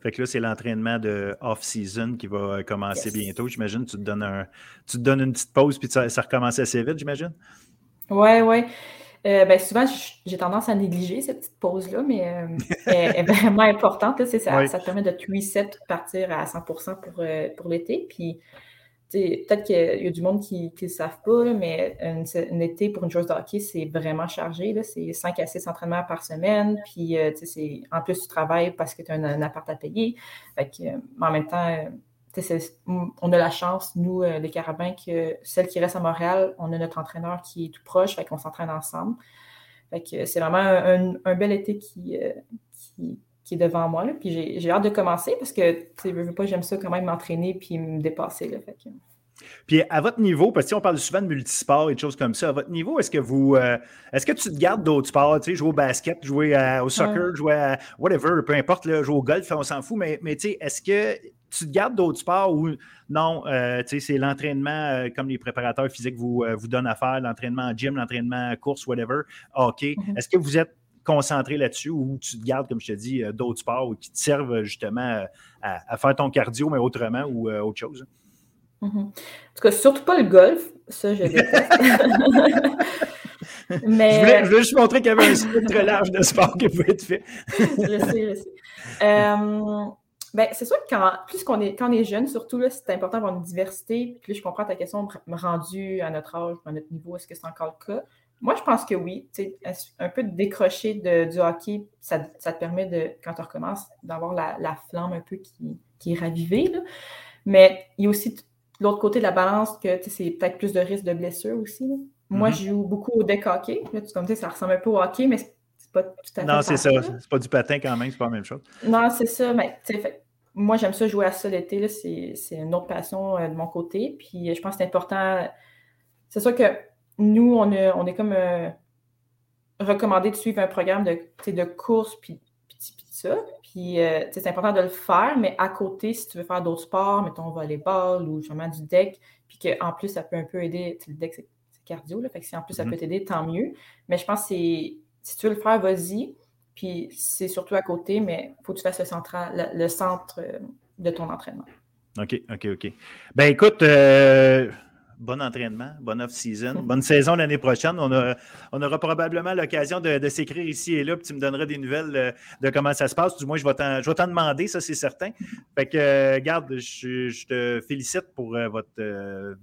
Fait que là, c'est l'entraînement de off-season qui va commencer bientôt. J'imagine tu te donnes un, tu te donnes une petite pause puis ça, ça recommence assez vite, j'imagine? Oui, oui. Euh, ben, souvent, j'ai tendance à négliger cette petite pause-là, mais euh, [laughs] elle, est vraiment importante. ça, ça te permet de te reset, partir à 100 pour, euh, pour l'été. Puis, peut-être qu'il y a du monde qui ne le savent pas, mais un, été pour une joueuse de hockey, c'est vraiment chargé. C'est 5 à 6 entraînements par semaine. Puis, en plus, tu travailles parce que tu as un, appart à payer. Fait que, en même temps, on a la chance, nous, euh, les Carabins, que celle qui reste à Montréal, on a notre entraîneur qui est tout proche, fait qu'on s'entraîne ensemble. c'est vraiment un, bel été euh, qui, qui, est devant moi. Là. Puis j'ai, hâte de commencer parce que, tu veux, pas, j'aime ça quand même m'entraîner puis me dépasser. Là, Puis à votre niveau, parce que on parle souvent de multisport et de choses comme ça, à votre niveau, est-ce que vous euh, est-ce que tu te gardes d'autres sports, tu sais, jouer au basket, jouer au soccer, jouer à whatever, peu importe, jouer au golf, on s'en fout, mais, mais tu sais, est-ce que tu te gardes d'autres sports ou non, euh, c'est l'entraînement euh, comme les préparateurs physiques vous, vous donnent à faire, l'entraînement gym, l'entraînement course, whatever, OK. Mm-hmm. Est-ce que vous êtes concentré là-dessus ou tu te gardes, comme je te dis, d'autres sports qui te servent justement à, faire ton cardio, mais autrement ou autre chose? Mm-hmm. En tout cas, surtout pas le golf. Ça, je [laughs] déteste. [laughs] mais... je, voulais, juste montrer qu'il y avait un spectre large de sport qui pouvait être fait. [laughs] je sais, je sais. Ben, c'est sûr que quand, plus qu'on est, quand on est jeune, surtout, c'est important d'avoir une diversité. Puis là, je comprends ta question rendu à notre âge, à notre niveau, est-ce que c'est encore le cas? Moi, je pense que oui. Un peu de décrocher de, du hockey, ça, te permet, de, quand tu recommences, d'avoir la, flamme un peu qui, qui est ravivée. Mais il y a aussi l'autre côté de la balance que c'est peut-être plus de risque de blessure aussi. Moi, mm-hmm. je joue beaucoup au deck hockey. Là, tu, comme ça ressemble un peu au hockey, mais pas tout à fait. Non, c'est ça. C'est pas du patin quand même, c'est pas la même chose. Non, c'est ça. Mais fait, moi, j'aime ça jouer à ça l'été. C'est une autre passion euh, de mon côté. Puis je pense que c'est important. C'est sûr que nous, on, on est comme euh, recommandé de suivre un programme de, de course, puis, puis, ça. Puis euh, c'est important de le faire, mais à côté, si tu veux faire d'autres sports, mettons volleyball ou justement du deck, puis qu'en plus, ça peut un peu aider. Le deck, c'est cardio, là, fait que si en plus ça mm-hmm. peut t'aider, tant mieux. Mais je pense que si tu veux le faire, vas-y. Puis c'est surtout à côté, mais il faut que tu fasses le, le centre euh, de ton entraînement. OK, OK, OK. Ben écoute, euh, bon entraînement, bonne off-season, bonne saison l'année prochaine. On, on aura probablement l'occasion de, s'écrire ici et là, puis tu me donneras des nouvelles euh, de, comment ça se passe. Du moins, je vais t'en demander, ça c'est certain. Fait que, euh, garde, je, te félicite pour euh, votre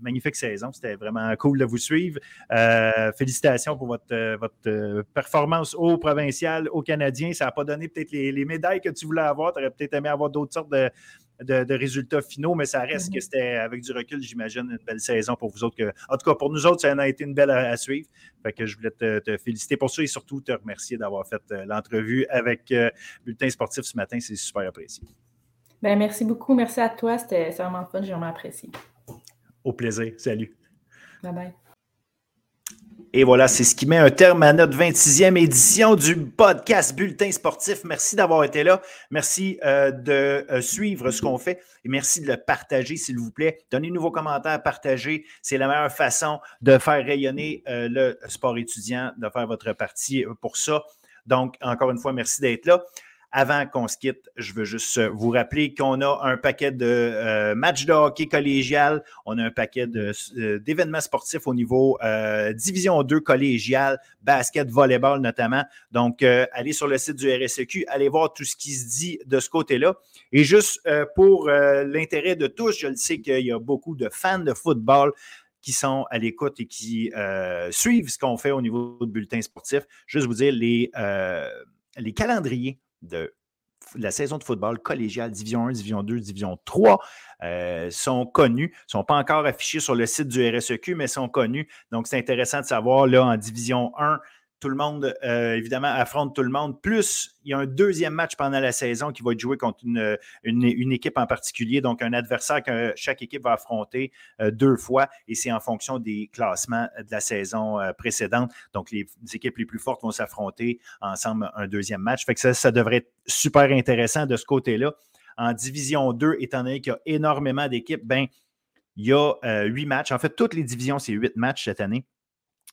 magnifique saison. C'était vraiment cool de vous suivre. félicitations pour votre, votre performance au provincial, au Canadien. Ça n'a pas donné peut-être les, les, médailles que tu voulais avoir. Tu aurais peut-être aimé avoir d'autres sortes de de, résultats finaux, mais ça reste que mhm. c'était, avec du recul, j'imagine, une belle saison pour vous autres. Que, en tout cas, pour nous autres, ça a été une belle à, suivre. Fait que je voulais te, féliciter pour ça et surtout te remercier d'avoir fait euh, l'entrevue avec euh, Bulletin Sportif ce matin. C'est super apprécié. Ben, merci beaucoup. Merci à toi. C'était vraiment fun. J'ai vraiment apprécié. Au plaisir. Salut. Bye bye. Et voilà, c'est ce qui met un terme à notre 26e édition du podcast Bulletin Sportif. Merci d'avoir été là. Merci euh, de euh, suivre ce qu'on fait et merci de le partager, s'il vous plaît. Donnez-nous vos commentaires, partagez. C'est la meilleure façon de faire rayonner euh, le sport étudiant, de faire votre partie pour ça. Donc, encore une fois, merci d'être là. Avant qu'on se quitte, je veux juste euh, vous rappeler qu'on a un paquet de euh, matchs de hockey collégial, on a un paquet euh, d'événements sportifs au niveau Division 2 collégial, basket, volleyball notamment. Donc, allez sur le site du RSEQ, allez voir tout ce qui se dit de ce côté-là. Et juste pour l'intérêt de tous, je le sais qu'il y a beaucoup de fans de football qui sont à l'écoute et qui suivent ce qu'on fait au niveau de bulletin sportif. Juste vous dire les, les calendriers de la saison de football collégial Division 1, Division 2, Division 3 euh, sont connus, ne sont pas encore affichés sur le site du RSEQ, mais sont connus. Donc, c'est intéressant de savoir, là, en Division 1, tout le monde, euh, évidemment, affronte tout le monde. Plus, il y a un deuxième match pendant la saison qui va être joué contre une, équipe en particulier, donc un adversaire que chaque équipe va affronter euh, deux fois, et c'est en fonction des classements de la saison euh, précédente. Donc, les, équipes les plus fortes vont s'affronter ensemble un deuxième match. Ça devrait être super intéressant de ce côté-là. En Division 2, étant donné qu'il y a énormément d'équipes, ben, il y a huit matchs. En fait, toutes les divisions, c'est huit matchs cette année.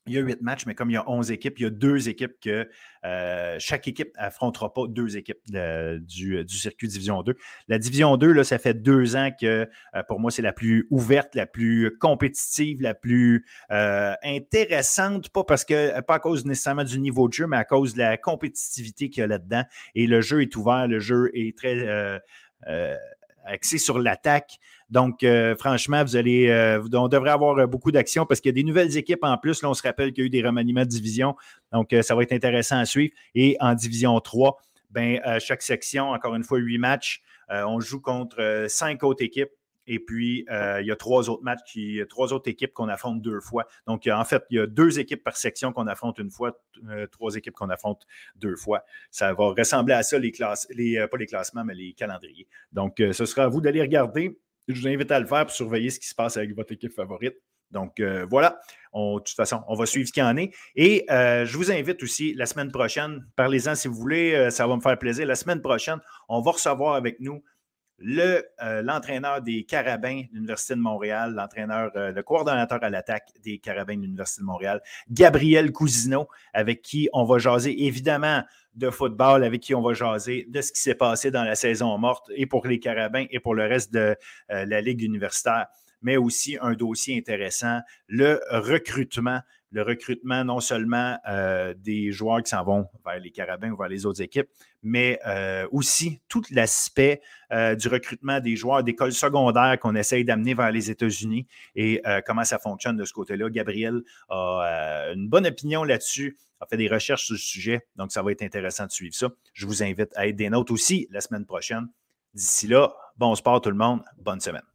Il y a huit matchs, mais comme il y a onze équipes, il y a deux équipes que euh, chaque équipe n'affrontera pas deux équipes du, circuit Division 2. La Division 2, là, ça fait deux ans que euh, pour moi, c'est la plus ouverte, la plus compétitive, la plus euh, intéressante, pas parce que, pas à cause nécessairement du niveau de jeu, mais à cause de la compétitivité qu'il y a là-dedans. Et le jeu est ouvert, le jeu est très axé sur l'attaque. Donc, euh, franchement, vous allez, euh, on devrait avoir euh, beaucoup d'actions parce qu'il y a des nouvelles équipes en plus. Là, on se rappelle qu'il y a eu des remaniements de division. Donc, ça va être intéressant à suivre. Et en division 3, ben, chaque section, encore une fois, huit matchs. on joue contre cinq autres équipes. Et puis, il y a trois autres matchs, trois autres équipes qu'on affronte deux fois. Donc, en fait, il y a deux équipes par section qu'on affronte une fois, trois équipes qu'on affronte deux fois. Ça va ressembler à ça, les classes, les, pas les classements, mais les calendriers. Donc, ce sera à vous d'aller regarder. Je vous invite à le faire pour surveiller ce qui se passe avec votre équipe favorite. Donc euh, voilà, de toute façon, on va suivre ce qu'il en est. Et euh, je vous invite aussi la semaine prochaine, parlez-en si vous voulez, euh, ça va me faire plaisir. La semaine prochaine, on va recevoir avec nous l'entraîneur des Carabins de l'Université de Montréal, l'entraîneur, le coordonnateur à l'attaque des Carabins de l'Université de Montréal, Gabriel Cousineau, avec qui on va jaser évidemment de football avec qui on va jaser de ce qui s'est passé dans la saison morte et pour les Carabins et pour le reste de euh, la Ligue universitaire, mais aussi un dossier intéressant, le recrutement. Le recrutement non seulement euh, des joueurs qui s'en vont vers les Carabins ou vers les autres équipes, mais euh, aussi tout l'aspect du recrutement des joueurs d'école secondaire qu'on essaye d'amener vers les États-Unis et comment ça fonctionne de ce côté-là? Gabriel a une bonne opinion là-dessus a fait des recherches sur le sujet. Donc, ça va être intéressant de suivre ça. Je vous invite à être des notes aussi la semaine prochaine. D'ici là, bon sport tout le monde. Bonne semaine.